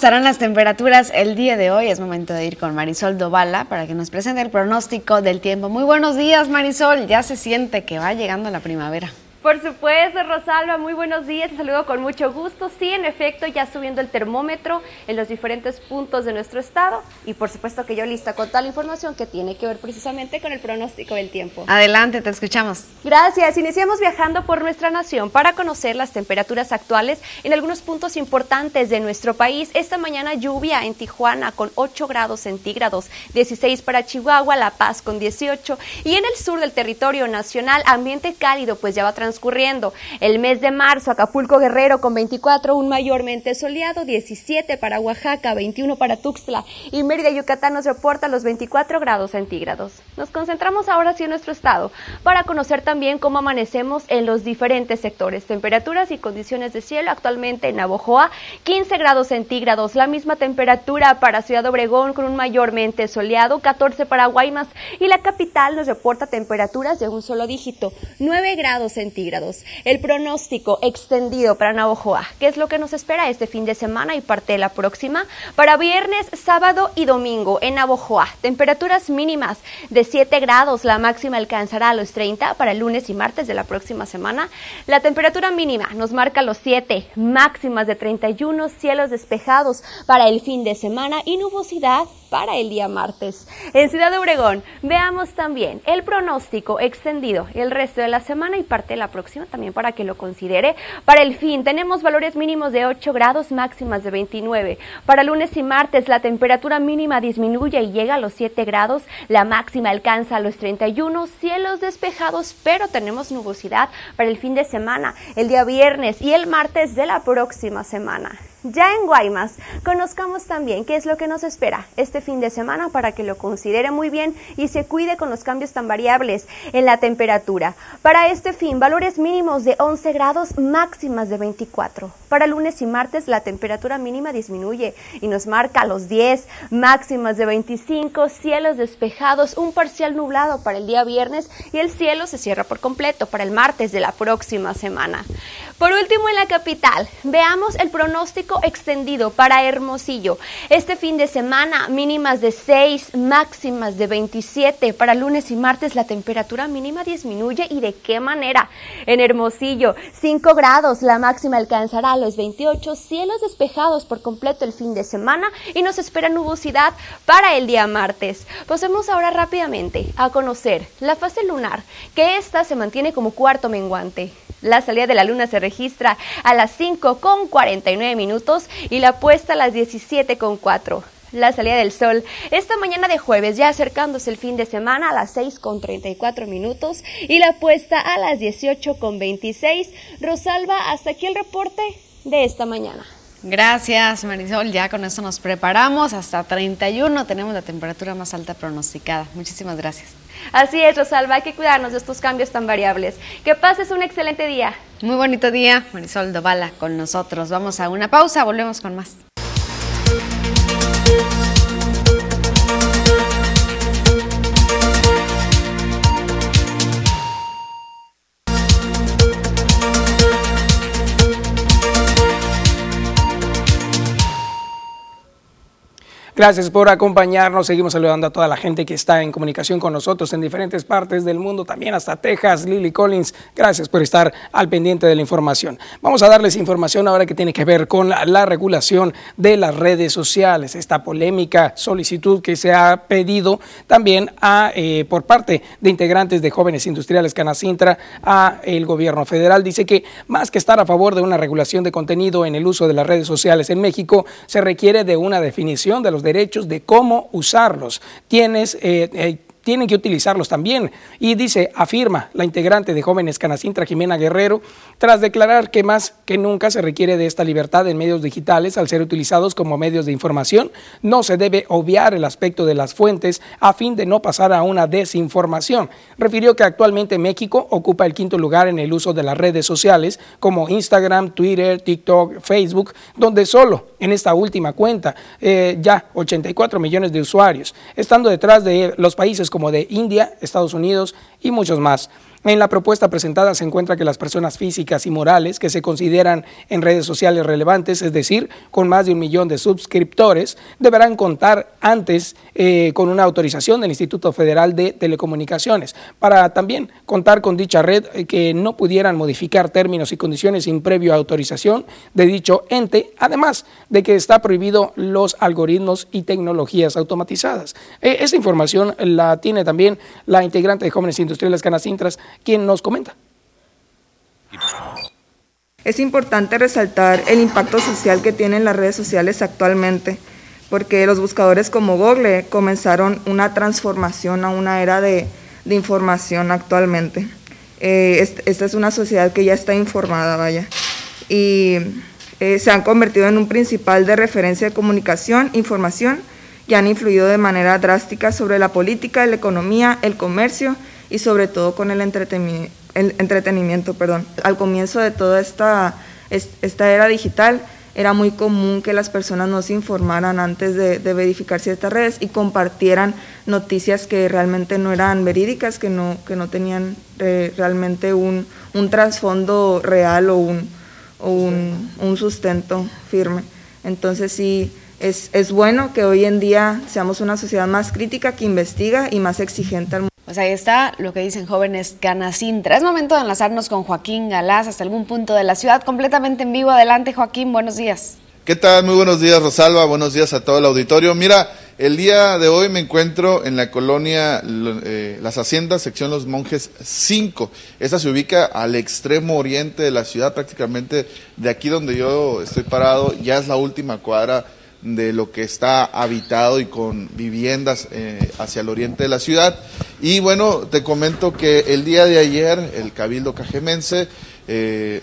Speaker 1: Estarán las temperaturas el día de hoy? Es momento de ir con Marisol Dovala para que nos presente el pronóstico del tiempo. Muy buenos días, Marisol. Ya se siente que va llegando la primavera.
Speaker 15: Por supuesto, Rosalba, muy buenos días, te saludo con mucho gusto. Sí, en efecto, ya subiendo el termómetro en los diferentes puntos de nuestro estado y por supuesto que yo lista con toda la información que tiene que ver precisamente con el pronóstico del tiempo.
Speaker 1: Adelante, te escuchamos.
Speaker 15: Gracias, iniciamos viajando por nuestra nación para conocer las temperaturas actuales en algunos puntos importantes de nuestro país. Esta mañana lluvia en Tijuana con 8 grados centígrados, 16 para Chihuahua, La Paz con 18 y en el sur del territorio nacional ambiente cálido pues ya va a transcurriendo. El mes de marzo, Acapulco Guerrero con 24, un mayormente soleado, 17 para Oaxaca, 21 para Tuxtla. Y Mérida, Yucatán nos reporta los 24 grados centígrados. Nos concentramos ahora sí en nuestro estado para conocer también cómo amanecemos en los diferentes sectores, temperaturas y condiciones de cielo actualmente en Navojoa, 15 grados centígrados, la misma temperatura para Ciudad Obregón con un mayormente soleado, 14 para Guaymas. Y la capital nos reporta temperaturas de un solo dígito, 9 grados centígrados el pronóstico extendido para Navojoa, ¿qué es lo que nos espera este fin de semana y parte de la próxima? Para viernes, sábado y domingo en Navojoa, temperaturas mínimas de 7 grados, la máxima alcanzará a los 30 para el lunes y martes de la próxima semana. La temperatura mínima nos marca los 7, máximas de 31, cielos despejados para el fin de semana y nubosidad para el día martes. En Ciudad de Obregón, veamos también el pronóstico extendido el resto de la semana y parte de la próxima también para que lo considere. Para el fin, tenemos valores mínimos de 8 grados, máximas de 29. Para lunes y martes, la temperatura mínima disminuye y llega a los 7 grados, la máxima alcanza a los 31, cielos despejados, pero tenemos nubosidad para el fin de semana, el día viernes y el martes de la próxima semana. Ya en Guaymas, conozcamos también qué es lo que nos espera este fin de semana para que lo considere muy bien y se cuide con los cambios tan variables en la temperatura. Para este fin, valores mínimos de 11 grados, máximas de 24. Para lunes y martes, la temperatura mínima disminuye y nos marca los 10, máximas de 25, cielos despejados, un parcial nublado para el día viernes y el cielo se cierra por completo para el martes de la próxima semana. Por último, en la capital, veamos el pronóstico extendido para Hermosillo. Este fin de semana, mínimas de 6, máximas de 27. Para lunes y martes, la temperatura mínima disminuye y de qué manera. En Hermosillo, 5 grados, la máxima alcanzará los 28, cielos despejados por completo el fin de semana y nos espera nubosidad para el día martes. Pasemos ahora rápidamente a conocer la fase lunar, que esta se mantiene como cuarto menguante. La salida de la luna se registra a las 5 con 49 minutos y la puesta a las 17 con 4 la salida del sol esta mañana de jueves, ya acercándose el fin de semana a las 6 con 34 minutos y la puesta a las 18 con 26. Rosalba, hasta aquí el reporte de esta mañana.
Speaker 1: Gracias, Marisol. Ya con eso nos preparamos. Hasta 31 tenemos la temperatura más alta pronosticada. Muchísimas gracias.
Speaker 15: Así es, Rosalba, hay que cuidarnos de estos cambios tan variables. Que pases un excelente día.
Speaker 1: Muy bonito día, Marisol Dovala con nosotros. Vamos a una pausa, volvemos con más.
Speaker 2: Gracias por acompañarnos. Seguimos saludando a toda la gente que está en comunicación con nosotros en diferentes partes del mundo, también hasta Texas. Lily Collins, gracias por estar al pendiente de la información. Vamos a darles información ahora que tiene que ver con la, regulación de las redes sociales. Esta polémica solicitud que se ha pedido también a, eh, por parte de integrantes de Jóvenes Industriales Canacintra a el gobierno federal. Dice que más que estar a favor de una regulación de contenido en el uso de las redes sociales en México, se requiere de una definición de los derechos de cómo usarlos. Tienes, eh, eh, tienen que utilizarlos también. Y dice, afirma la integrante de Jóvenes Canacintra, Jimena Guerrero, tras declarar que más que nunca se requiere de esta libertad en medios digitales al ser utilizados como medios de información, no se debe obviar el aspecto de las fuentes a fin de no pasar a una desinformación. Refirió que actualmente México ocupa el quinto lugar en el uso de las redes sociales como Instagram, Twitter, TikTok, Facebook, donde solo en esta última cuenta eh, ya 84 millones de usuarios, estando detrás de los países como de India, Estados Unidos y muchos más. En la propuesta presentada se encuentra que las personas físicas y morales que se consideran en redes sociales relevantes, es decir, con más de un millón de suscriptores, deberán contar antes eh, con una autorización del Instituto Federal de Telecomunicaciones para también contar con dicha red eh, que no pudieran modificar términos y condiciones sin previo autorización de dicho ente, además de que está prohibido los algoritmos y tecnologías automatizadas. Eh, esta información la tiene también la integrante de Jóvenes Industriales Canacintras quien nos comenta.
Speaker 16: Es importante resaltar el impacto social que tienen las redes sociales actualmente, porque los buscadores como Google comenzaron una transformación a una era de, información actualmente. Eh, esta es una sociedad que ya está informada, vaya, y eh, se han convertido en un principal de referencia de comunicación, información, y han influido de manera drástica sobre la política, la economía, el comercio y sobre todo con el entretenimiento, el entretenimiento perdón. Al comienzo de toda esta, esta era digital era muy común que las personas no se informaran antes de, verificar ciertas redes y compartieran noticias que realmente no eran verídicas, que no, que no tenían eh, realmente un, un trasfondo real o, un, o un, un, sustento firme. Entonces sí, es, es bueno que hoy en día seamos una sociedad más crítica, que investiga y más exigente al
Speaker 1: pues ahí está lo que dicen jóvenes Canacintra. Es momento de enlazarnos con Joaquín Galás hasta algún punto de la ciudad, completamente en vivo. Adelante, Joaquín, buenos días.
Speaker 17: ¿Qué tal? Muy buenos días, Rosalba. Buenos días a todo el auditorio. Mira, el día de hoy me encuentro en la colonia eh, Las Haciendas, sección Los Monjes 5. Esta se ubica al extremo oriente de la ciudad, prácticamente de aquí donde yo estoy parado. Ya es la última cuadra de lo que está habitado y con viviendas eh, hacia el oriente de la ciudad. Y bueno, te comento que el día de ayer el Cabildo Cajemense eh,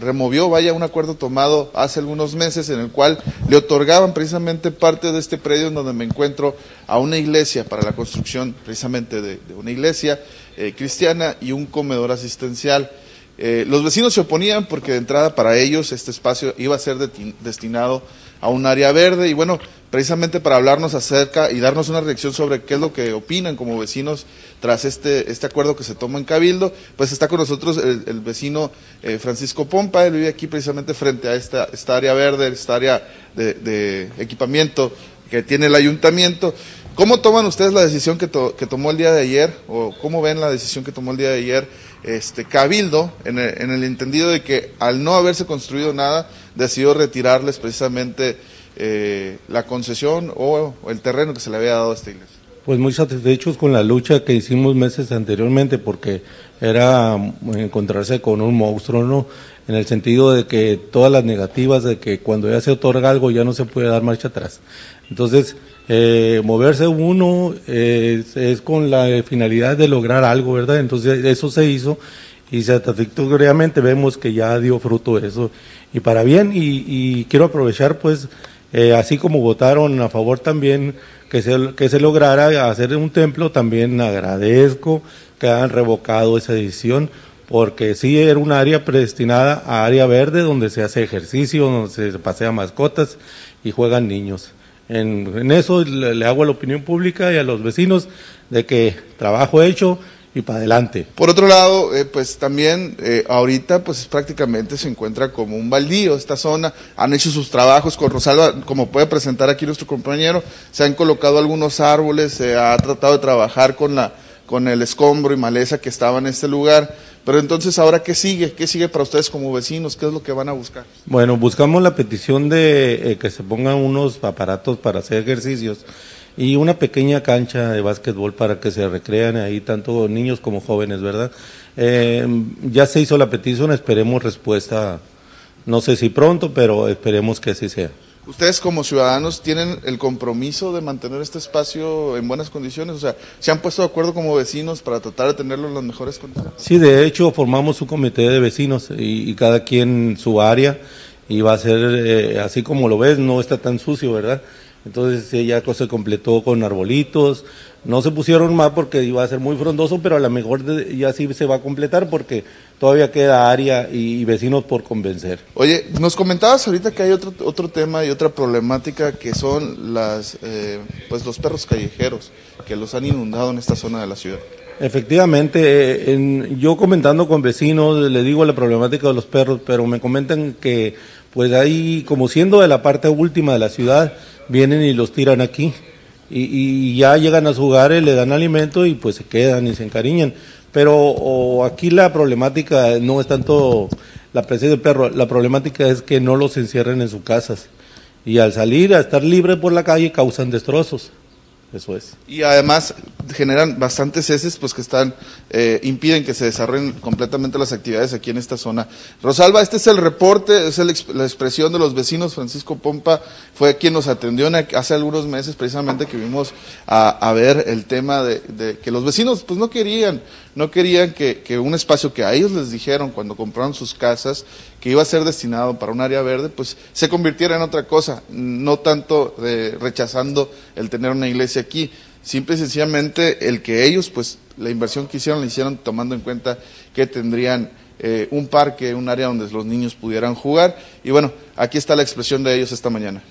Speaker 17: removió, vaya, un acuerdo tomado hace algunos meses en el cual le otorgaban precisamente parte de este predio en donde me encuentro a una iglesia para la construcción precisamente de, una iglesia eh, cristiana y un comedor asistencial. los vecinos se oponían porque de entrada para ellos este espacio iba a ser destinado un área verde. Y bueno, precisamente para hablarnos acerca y darnos una reacción sobre qué es lo que opinan como vecinos tras este, este acuerdo que se toma en Cabildo, pues está con nosotros el, vecino eh, Francisco Pompa, él vive aquí precisamente frente a esta, esta área verde, esta área de, de equipamiento que tiene el ayuntamiento. ¿Cómo toman ustedes la decisión que, que, tomó el día de ayer o cómo ven la decisión que tomó el día de ayer este Cabildo en el, en el entendido de que al no haberse construido nada decidió retirarles precisamente eh, la concesión o el terreno que se le había dado a esta iglesia?
Speaker 18: Pues muy satisfechos con la lucha que hicimos meses anteriormente porque era encontrarse con un monstruo, ¿no? En el sentido de que todas las negativas de que cuando ya se otorga algo ya no se puede dar marcha atrás. Entonces, eh, moverse uno es, con la finalidad de lograr algo, ¿verdad? Entonces eso se hizo y satisfactoriamente vemos que ya dio fruto eso y para bien y quiero aprovechar pues eh, así como votaron a favor también que se, que se lograra hacer un templo, también agradezco que hayan revocado esa decisión, porque sí era un área predestinada a área verde donde se hace ejercicio, donde se pasea mascotas y juegan niños. En, eso le hago a la opinión pública y a los vecinos de que trabajo hecho, y para adelante.
Speaker 17: Por otro lado, eh, pues también eh, ahorita pues prácticamente se encuentra como un baldío esta zona, han hecho sus trabajos con Rosalba, como puede presentar aquí nuestro compañero, se han colocado algunos árboles, se ha tratado de trabajar con, la, con el escombro y maleza que estaba en este lugar, pero entonces ahora ¿qué sigue? ¿Qué sigue para ustedes como vecinos? ¿Qué es lo que van a buscar?
Speaker 18: Bueno, buscamos la petición de eh, que se pongan unos aparatos para hacer ejercicios y una pequeña cancha de básquetbol para que se recrean ahí tanto niños como jóvenes, ¿verdad? Eh, ya se hizo la petición, esperemos respuesta, no sé si pronto, pero esperemos que así sea.
Speaker 17: Ustedes como ciudadanos tienen el compromiso de mantener este espacio en buenas condiciones, o sea, ¿se han puesto de acuerdo como vecinos para tratar de tenerlo en las mejores condiciones?
Speaker 18: Sí, de hecho formamos un comité de vecinos y, cada quien su área y va a ser eh, así como lo ves, no está tan sucio, ¿verdad? Entonces ya se completó con arbolitos, no se pusieron más porque iba a ser muy frondoso, pero a lo mejor ya sí se va a completar porque todavía queda área y, vecinos por convencer.
Speaker 17: Oye, nos comentabas ahorita que hay otro, otro tema y otra problemática que son las, eh, pues los perros callejeros que los han inundado en esta zona de la ciudad.
Speaker 18: Efectivamente, eh, yo comentando con vecinos le digo la problemática de los perros, pero me comentan que pues ahí como siendo de la parte última de la ciudad, vienen y los tiran aquí. Y, ya llegan a su hogar, le dan alimento y pues se quedan y se encariñan. Pero aquí la problemática no es tanto la presencia del perro, la problemática es que no los encierren en sus casas. Y al salir a estar libre por la calle causan destrozos. Eso es.
Speaker 17: Y además generan bastantes heces pues que están eh, impiden que se desarrollen completamente las actividades aquí en esta zona. Rosalba, este es el reporte, es la expresión de los vecinos. Francisco Pompa fue quien nos atendió hace algunos meses precisamente que vimos a, ver el tema de, que los vecinos pues no querían, no querían que, que un espacio que a ellos les dijeron cuando compraron sus casas que iba a ser destinado para un área verde, pues se convirtiera en otra cosa, no tanto rechazando el tener una iglesia aquí, simple y sencillamente el que ellos, pues la inversión que hicieron, la hicieron tomando en cuenta que tendrían eh, un parque, un área donde los niños pudieran jugar, y bueno, aquí está la expresión de ellos esta mañana.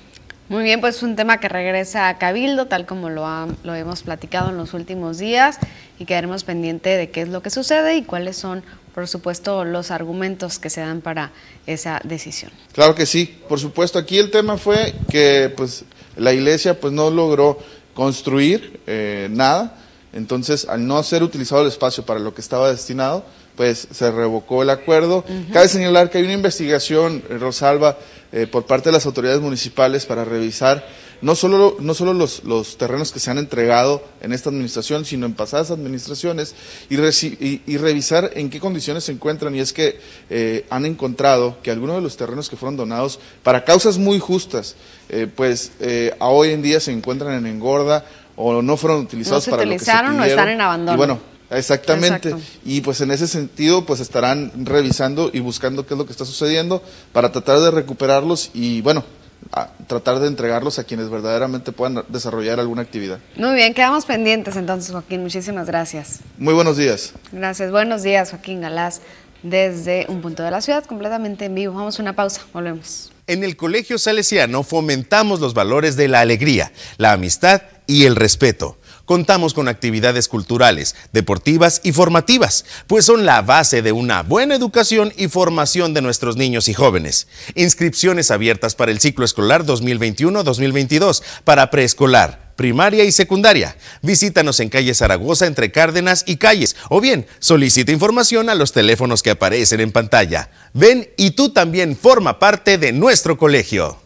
Speaker 1: Muy bien, pues un tema que regresa a Cabildo, tal como lo, lo hemos platicado en los últimos días, y quedaremos pendiente de qué es lo que sucede y cuáles son por supuesto, los argumentos que se dan para esa decisión.
Speaker 17: Claro que sí, por supuesto. Aquí el tema fue que pues, la iglesia pues, no logró construir eh, nada, entonces al no ser utilizado el espacio para lo que estaba destinado, pues se revocó el acuerdo. Cabe señalar que hay una investigación, eh, Rosalba, eh, por parte de las autoridades municipales para revisar no solo, no solo los, los, terrenos que se han entregado en esta administración, sino en pasadas administraciones, y, y, revisar en qué condiciones se encuentran. Y es que eh, han encontrado que algunos de los terrenos que fueron donados para causas muy justas, eh, pues eh, a hoy en día se encuentran en engorda o no fueron utilizados para lo que se
Speaker 1: o están en abandono.
Speaker 17: Y bueno, Exactamente. Y pues en ese sentido, pues estarán revisando y buscando qué es lo que está sucediendo para tratar de recuperarlos y bueno, a tratar de entregarlos a quienes verdaderamente puedan desarrollar alguna actividad.
Speaker 1: Muy bien, quedamos pendientes entonces, Joaquín. Muchísimas gracias.
Speaker 17: Muy buenos días.
Speaker 1: Gracias. Buenos días, Joaquín Galás, desde un punto de la ciudad, completamente en vivo. Vamos a una pausa, volvemos.
Speaker 5: En el Colegio Salesiano fomentamos los valores de la alegría, la amistad y el respeto. Contamos con actividades culturales, deportivas y formativas, pues son la base de una buena educación y formación de nuestros niños y jóvenes. Inscripciones abiertas para el ciclo escolar 2021-2022 para preescolar, primaria y secundaria. Visítanos en calle Zaragoza entre Cárdenas y Calles o bien solicita información a los teléfonos que aparecen en pantalla. Ven y tú también forma parte de nuestro colegio.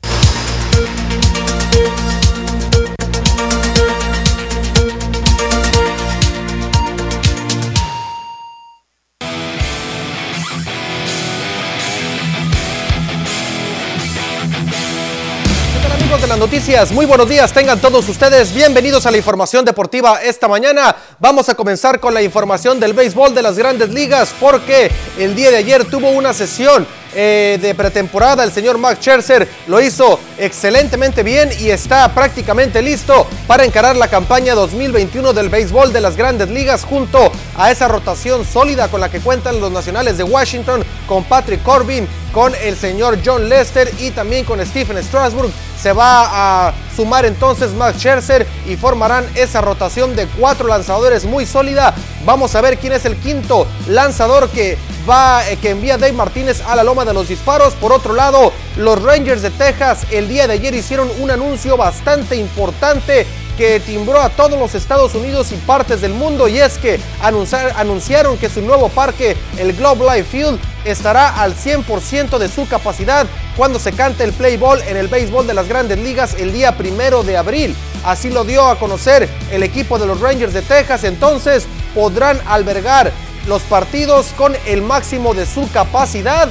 Speaker 6: Las noticias, muy buenos días, tengan todos ustedes bienvenidos a la información deportiva esta mañana. Vamos a comenzar con la información del béisbol de las grandes ligas porque el día de ayer tuvo una sesión eh, de pretemporada. El señor Max Scherzer lo hizo excelentemente bien y está prácticamente listo para encarar la campaña 2021 del béisbol de las grandes ligas junto a esa rotación sólida con la que cuentan los nacionales de Washington con Patrick Corbin, con el señor John Lester y también con Stephen Strasburg. Se va a sumar entonces Max Scherzer y formarán esa rotación de cuatro lanzadores muy sólida. Vamos a ver quién es el quinto lanzador que va eh, que envía Dave Martínez a la loma de los disparos. Por otro lado, los Rangers de Texas el día de ayer hicieron un anuncio bastante importante que timbró a todos los Estados Unidos y partes del mundo y es que anunciaron que su nuevo parque, el Globe Life Field, estará al 100% de su capacidad cuando se cante el play ball en el béisbol de las grandes ligas el día primero de abril. Así lo dio a conocer el equipo de los Rangers de Texas. Entonces podrán albergar los partidos con el máximo de su capacidad.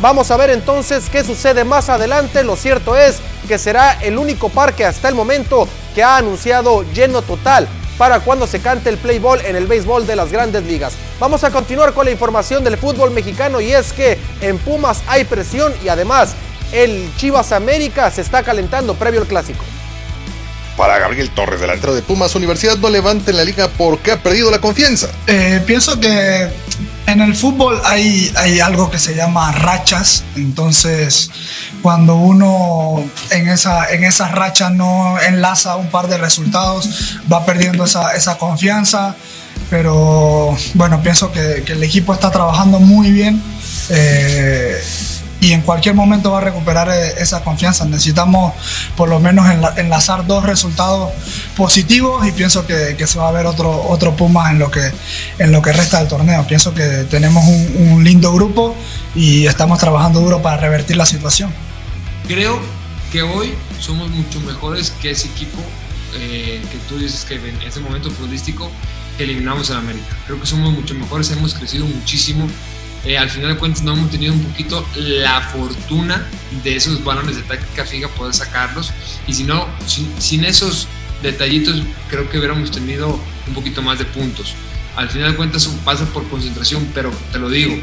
Speaker 6: Vamos a ver entonces qué sucede más adelante. Lo cierto es que será el único parque hasta el momento que ha anunciado lleno total para cuando se cante el play ball en el béisbol de las grandes ligas. Vamos a continuar con la información del fútbol mexicano y es que en Pumas hay presión y además el Chivas América se está calentando previo al clásico.
Speaker 19: Para Gabriel Torres, delantero de Pumas, Universidad no levanta en la liga porque ha perdido la confianza.
Speaker 20: Eh, pienso que en el fútbol hay, hay algo que se llama rachas, entonces cuando uno en esa, en esas rachas no enlaza un par de resultados, va perdiendo esa, esa confianza, pero bueno, pienso que, que, el equipo está trabajando muy bien. Eh, y en cualquier momento va a recuperar eh, esa confianza. Necesitamos por lo menos enlazar dos resultados positivos y pienso que, se va a ver otro, otro Puma en lo, que, en lo que resta del torneo. Pienso que tenemos un, lindo grupo y estamos trabajando duro para revertir la situación.
Speaker 21: Creo que hoy somos mucho mejores que ese equipo eh, que tú dices que en ese momento futbolístico eliminamos en América. Creo que somos mucho mejores, hemos crecido muchísimo eh, al final de cuentas no hemos tenido un poquito la fortuna de esos balones de táctica fija poder sacarlos y si no, sin, esos detallitos creo que hubiéramos tenido un poquito más de puntos. Al final de cuentas pasa por concentración, pero te lo digo,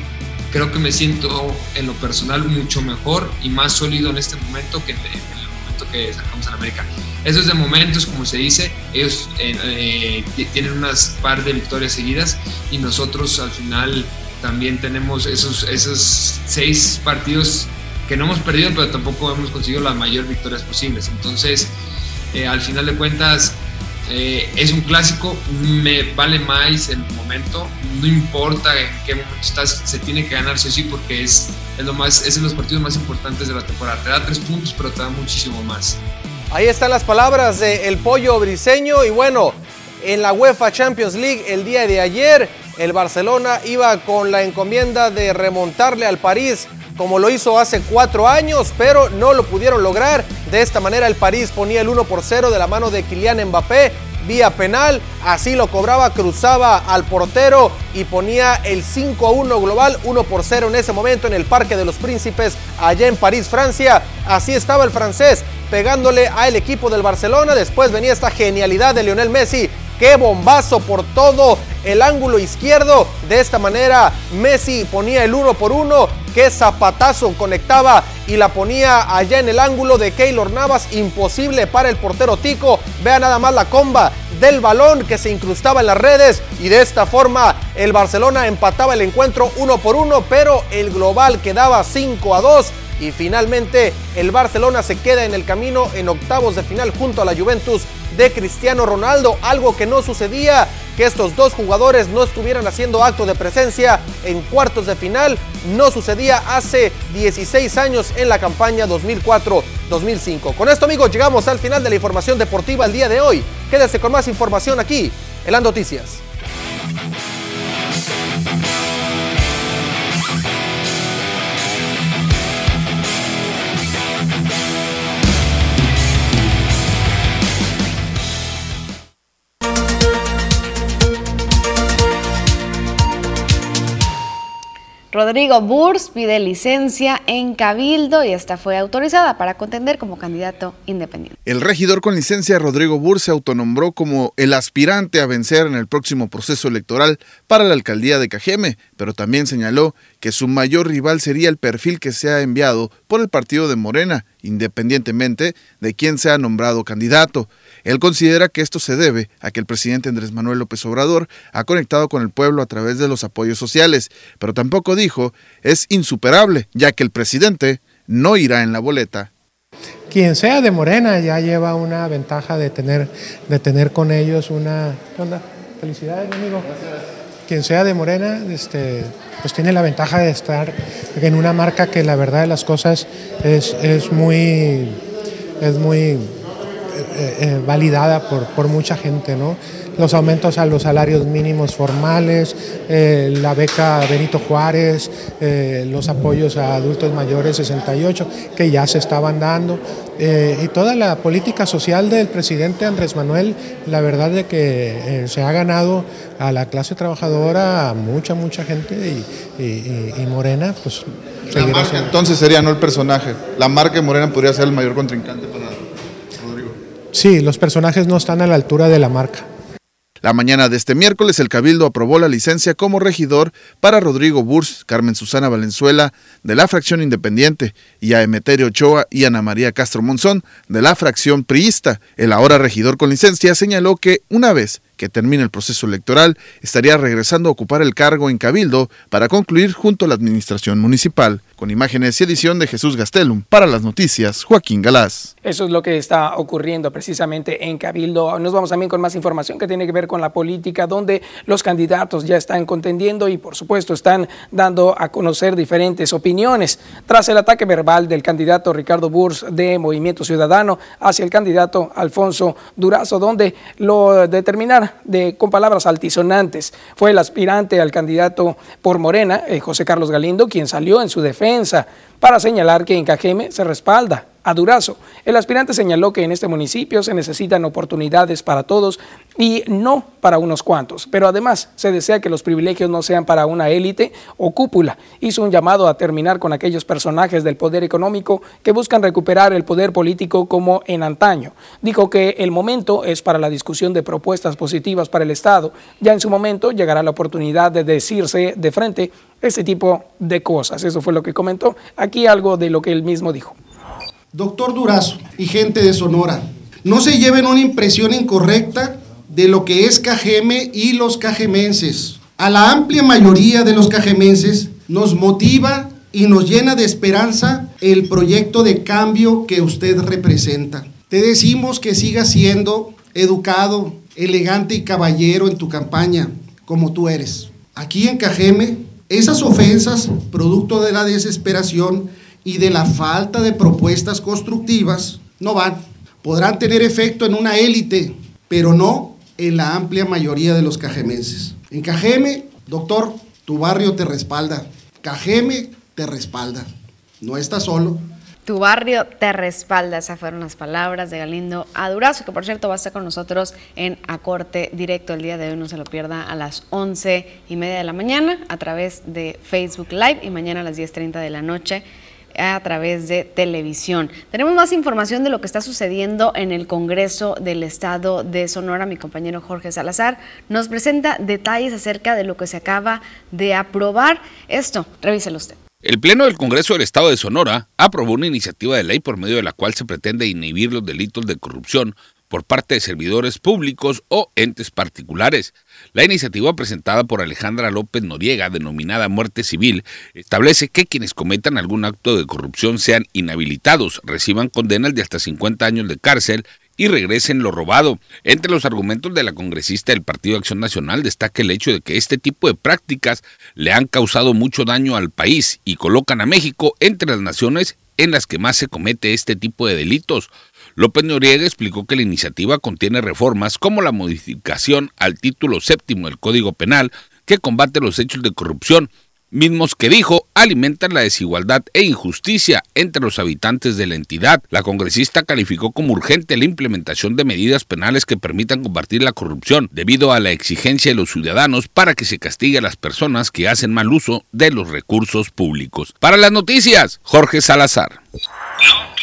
Speaker 21: creo que me siento en lo personal mucho mejor y más sólido en este momento que en, el momento que sacamos en América. Esos de momentos, como se dice, ellos eh, eh, tienen unas par de victorias seguidas y nosotros al final también tenemos esos, esos seis partidos que no hemos perdido, pero tampoco hemos conseguido las mayores victorias posibles. Entonces, eh, al final de cuentas, eh, es un clásico, me vale más el momento, no importa en qué momento estás, se tiene que ganar sí o sí porque es, es, lo más, es de los partidos más importantes de la temporada. Te da tres puntos, pero te da muchísimo más.
Speaker 6: Ahí están las palabras de Pollo Briseño y bueno, en la UEFA Champions League el día de ayer el Barcelona iba con la encomienda de remontarle al París como lo hizo hace cuatro años, pero no lo pudieron lograr. De esta manera el París ponía el 1 por 0 de la mano de Kylian Mbappé vía penal, así lo cobraba, cruzaba al portero y ponía el 5 a 1 global, 1 por 0 en ese momento en el Parque de los Príncipes, allá en París, Francia. Así estaba el francés pegándole al equipo del Barcelona. Después venía esta genialidad de Lionel Messi Qué bombazo por todo el ángulo izquierdo. De esta manera Messi ponía el uno por uno. Qué zapatazo conectaba y la ponía allá en el ángulo de Keylor Navas. Imposible para el portero Tico. Vea nada más la comba del balón que se incrustaba en las redes. Y de esta forma el Barcelona empataba el encuentro uno por uno. Pero el global quedaba 5 a 2 Y finalmente, el Barcelona se queda en el camino en octavos de final junto a la Juventus de Cristiano Ronaldo, algo que no sucedía, que estos dos jugadores no estuvieran haciendo acto de presencia en cuartos de final, no sucedía hace 16 años en la campaña 2004-2005. Con esto amigos llegamos al final de la información deportiva el día de hoy. Quédese con más información aquí en las noticias.
Speaker 1: Rodrigo Burs pide licencia en Cabildo y esta fue autorizada para contender como candidato independiente.
Speaker 17: El regidor con licencia Rodrigo Burs se autonombró como el aspirante a vencer en el próximo proceso electoral para la alcaldía de Cajeme, pero también señaló que su mayor rival sería el perfil que se ha enviado por el partido de Morena, independientemente de quién sea nombrado candidato. Él considera que esto se debe a que el presidente Andrés Manuel López Obrador ha conectado con el pueblo a través de los apoyos sociales, pero tampoco dijo es insuperable, ya que el presidente no irá en la boleta.
Speaker 22: Quien sea de Morena ya lleva una ventaja de tener, de tener con ellos una... ¿Qué onda? Felicidades, amigo. Quien sea de Morena, este, pues tiene la ventaja de estar en una marca que la verdad de las cosas es, es muy, es muy eh, eh, validada por, por, mucha gente, ¿no? Los aumentos a los salarios mínimos formales, eh, la beca Benito Juárez, los apoyos a adultos mayores 68, que ya se estaban dando, y toda la política social del presidente Andrés Manuel, la verdad de que se ha ganado a la clase trabajadora, a mucha, mucha gente, y, y, y Morena, pues...
Speaker 23: La marca, entonces sería no el personaje, la marca Morena podría ser el mayor contrincante para
Speaker 22: Sí, los personajes no están a la altura de la marca.
Speaker 17: La mañana de este miércoles, el Cabildo aprobó la licencia como regidor para Rodrigo Burs, Carmen Susana Valenzuela, de la fracción independiente, y a Emeterio Ochoa y Ana María Castro Monzón, de la fracción priista. El ahora regidor con licencia señaló que, una vez que termine el proceso electoral, estaría regresando a ocupar el cargo en Cabildo para concluir junto a la administración municipal. Con imágenes y edición de Jesús Gastelum. Para las noticias, Joaquín Galás.
Speaker 2: Eso es lo que está ocurriendo precisamente en Cabildo. Nos vamos también con más información que tiene que ver con la política, donde los candidatos ya están contendiendo y por supuesto están dando a conocer diferentes opiniones. Tras el ataque verbal del candidato Ricardo Burs de Movimiento Ciudadano hacia el candidato Alfonso Durazo, donde lo determinaron de, con palabras altisonantes. Fue el aspirante al candidato por Morena, eh, José Carlos Galindo, quien salió en su defensa para señalar que en Cajeme se respalda a Durazo. El aspirante señaló que en este municipio se necesitan oportunidades para todos y no para unos cuantos, pero además se desea que los privilegios no sean para una élite o cúpula. Hizo un llamado a terminar con aquellos personajes del poder económico que buscan recuperar el poder político como en antaño. Dijo que el momento es para la discusión de propuestas positivas para el Estado. Ya en su momento llegará la oportunidad de decirse de frente ese tipo de cosas. Eso fue lo que comentó. Aquí algo de lo que él mismo dijo.
Speaker 24: Doctor Durazo y gente de Sonora, no se lleven una impresión incorrecta de lo que es Cajeme y los cajemenses. A la amplia mayoría de los cajemenses nos motiva y nos llena de esperanza el proyecto de cambio que usted representa. Te decimos que sigas siendo educado, elegante y caballero en tu campaña, como tú eres. Aquí en Cajeme, esas ofensas, producto de la desesperación, y de la falta de propuestas constructivas no van. Podrán tener efecto en una élite, pero no en la amplia mayoría de los cajemenses. En Cajeme, doctor, tu barrio te respalda. Cajeme te respalda. No estás solo.
Speaker 1: Tu barrio te respalda. Esas fueron las palabras de Galindo Adurazo, que por cierto va a estar con nosotros en A Corte Directo el día de hoy. No se lo pierda a las once y media de la mañana a través de Facebook Live y mañana a las 10.30 de la noche a través de televisión. Tenemos más información de lo que está sucediendo en el Congreso del Estado de Sonora. Mi compañero Jorge Salazar nos presenta detalles acerca de lo que se acaba de aprobar. Esto, revíselo usted.
Speaker 9: El Pleno del Congreso del Estado de Sonora aprobó una iniciativa de ley por medio de la cual se pretende inhibir los delitos de corrupción por parte de servidores públicos o entes particulares. La iniciativa presentada por Alejandra López Noriega, denominada Muerte Civil, establece que quienes cometan algún acto de corrupción sean inhabilitados, reciban condenas de hasta 50 años de cárcel y regresen lo robado. Entre los argumentos de la congresista del Partido Acción Nacional destaca el hecho de que este tipo de prácticas le han causado mucho daño al país y colocan a México entre las naciones en las que más se comete este tipo de delitos. López Noriega explicó que la iniciativa contiene reformas como la modificación al título séptimo del Código Penal que combate los hechos de corrupción mismos que dijo alimentan la desigualdad e injusticia entre los habitantes de la entidad. La congresista calificó como urgente la implementación de medidas penales que permitan combatir la corrupción, debido a la exigencia de los ciudadanos para que se castigue a las personas que hacen mal uso de los recursos públicos. Para las noticias, Jorge Salazar.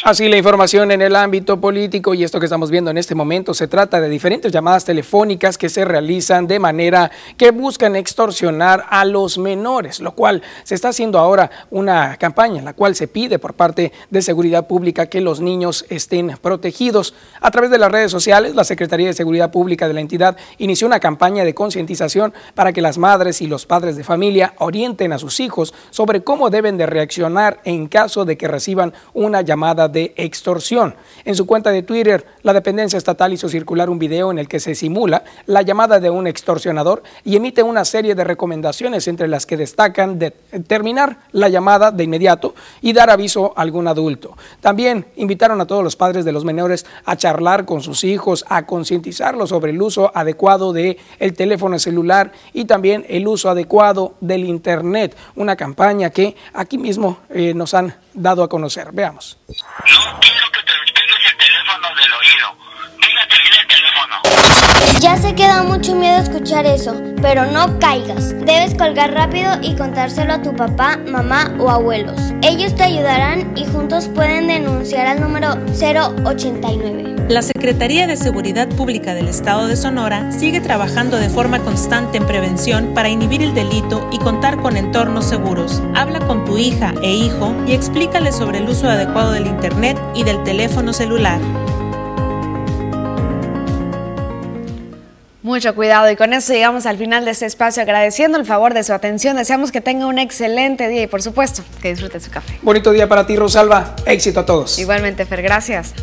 Speaker 2: Así la información en el ámbito político y esto que estamos viendo en este momento se trata de diferentes llamadas telefónicas que se realizan de manera que buscan extorsionar a los menores, lo cual se está haciendo ahora una campaña en la cual se pide por parte de Seguridad Pública que los niños estén protegidos. A través de las redes sociales, la Secretaría de Seguridad Pública de la entidad inició una campaña de concientización para que las madres y los padres de familia orienten a sus hijos sobre cómo deben de reaccionar en caso de que reciban una llamada de extorsión. En su cuenta de Twitter, la dependencia estatal hizo circular un video en el que se simula la llamada de un extorsionador y emite una serie de recomendaciones entre las que destacan de terminar la llamada de inmediato y dar aviso a algún adulto. También invitaron a todos los padres de los menores a charlar con sus hijos, a concientizarlos sobre el uso adecuado del el teléfono celular y también el uso adecuado del Internet, una campaña que aquí mismo eh, nos han dado a conocer. Veamos.
Speaker 25: Ya sé que da mucho miedo escuchar eso, pero no caigas. Debes colgar rápido y contárselo a tu papá, mamá o abuelos. Ellos te ayudarán y juntos pueden denunciar al número 089.
Speaker 26: La Secretaría de Seguridad Pública del Estado de Sonora sigue trabajando de forma constante en prevención para inhibir el delito y contar con entornos seguros. Habla con tu hija e hijo y explícale sobre el uso adecuado del Internet y del teléfono celular.
Speaker 1: Mucho cuidado y con eso llegamos al final de este espacio agradeciendo el favor de su atención. Deseamos que tenga un excelente día y por supuesto que disfrute su café.
Speaker 2: Bonito día para ti, Rosalba. Éxito a todos.
Speaker 1: Igualmente, Fer, gracias.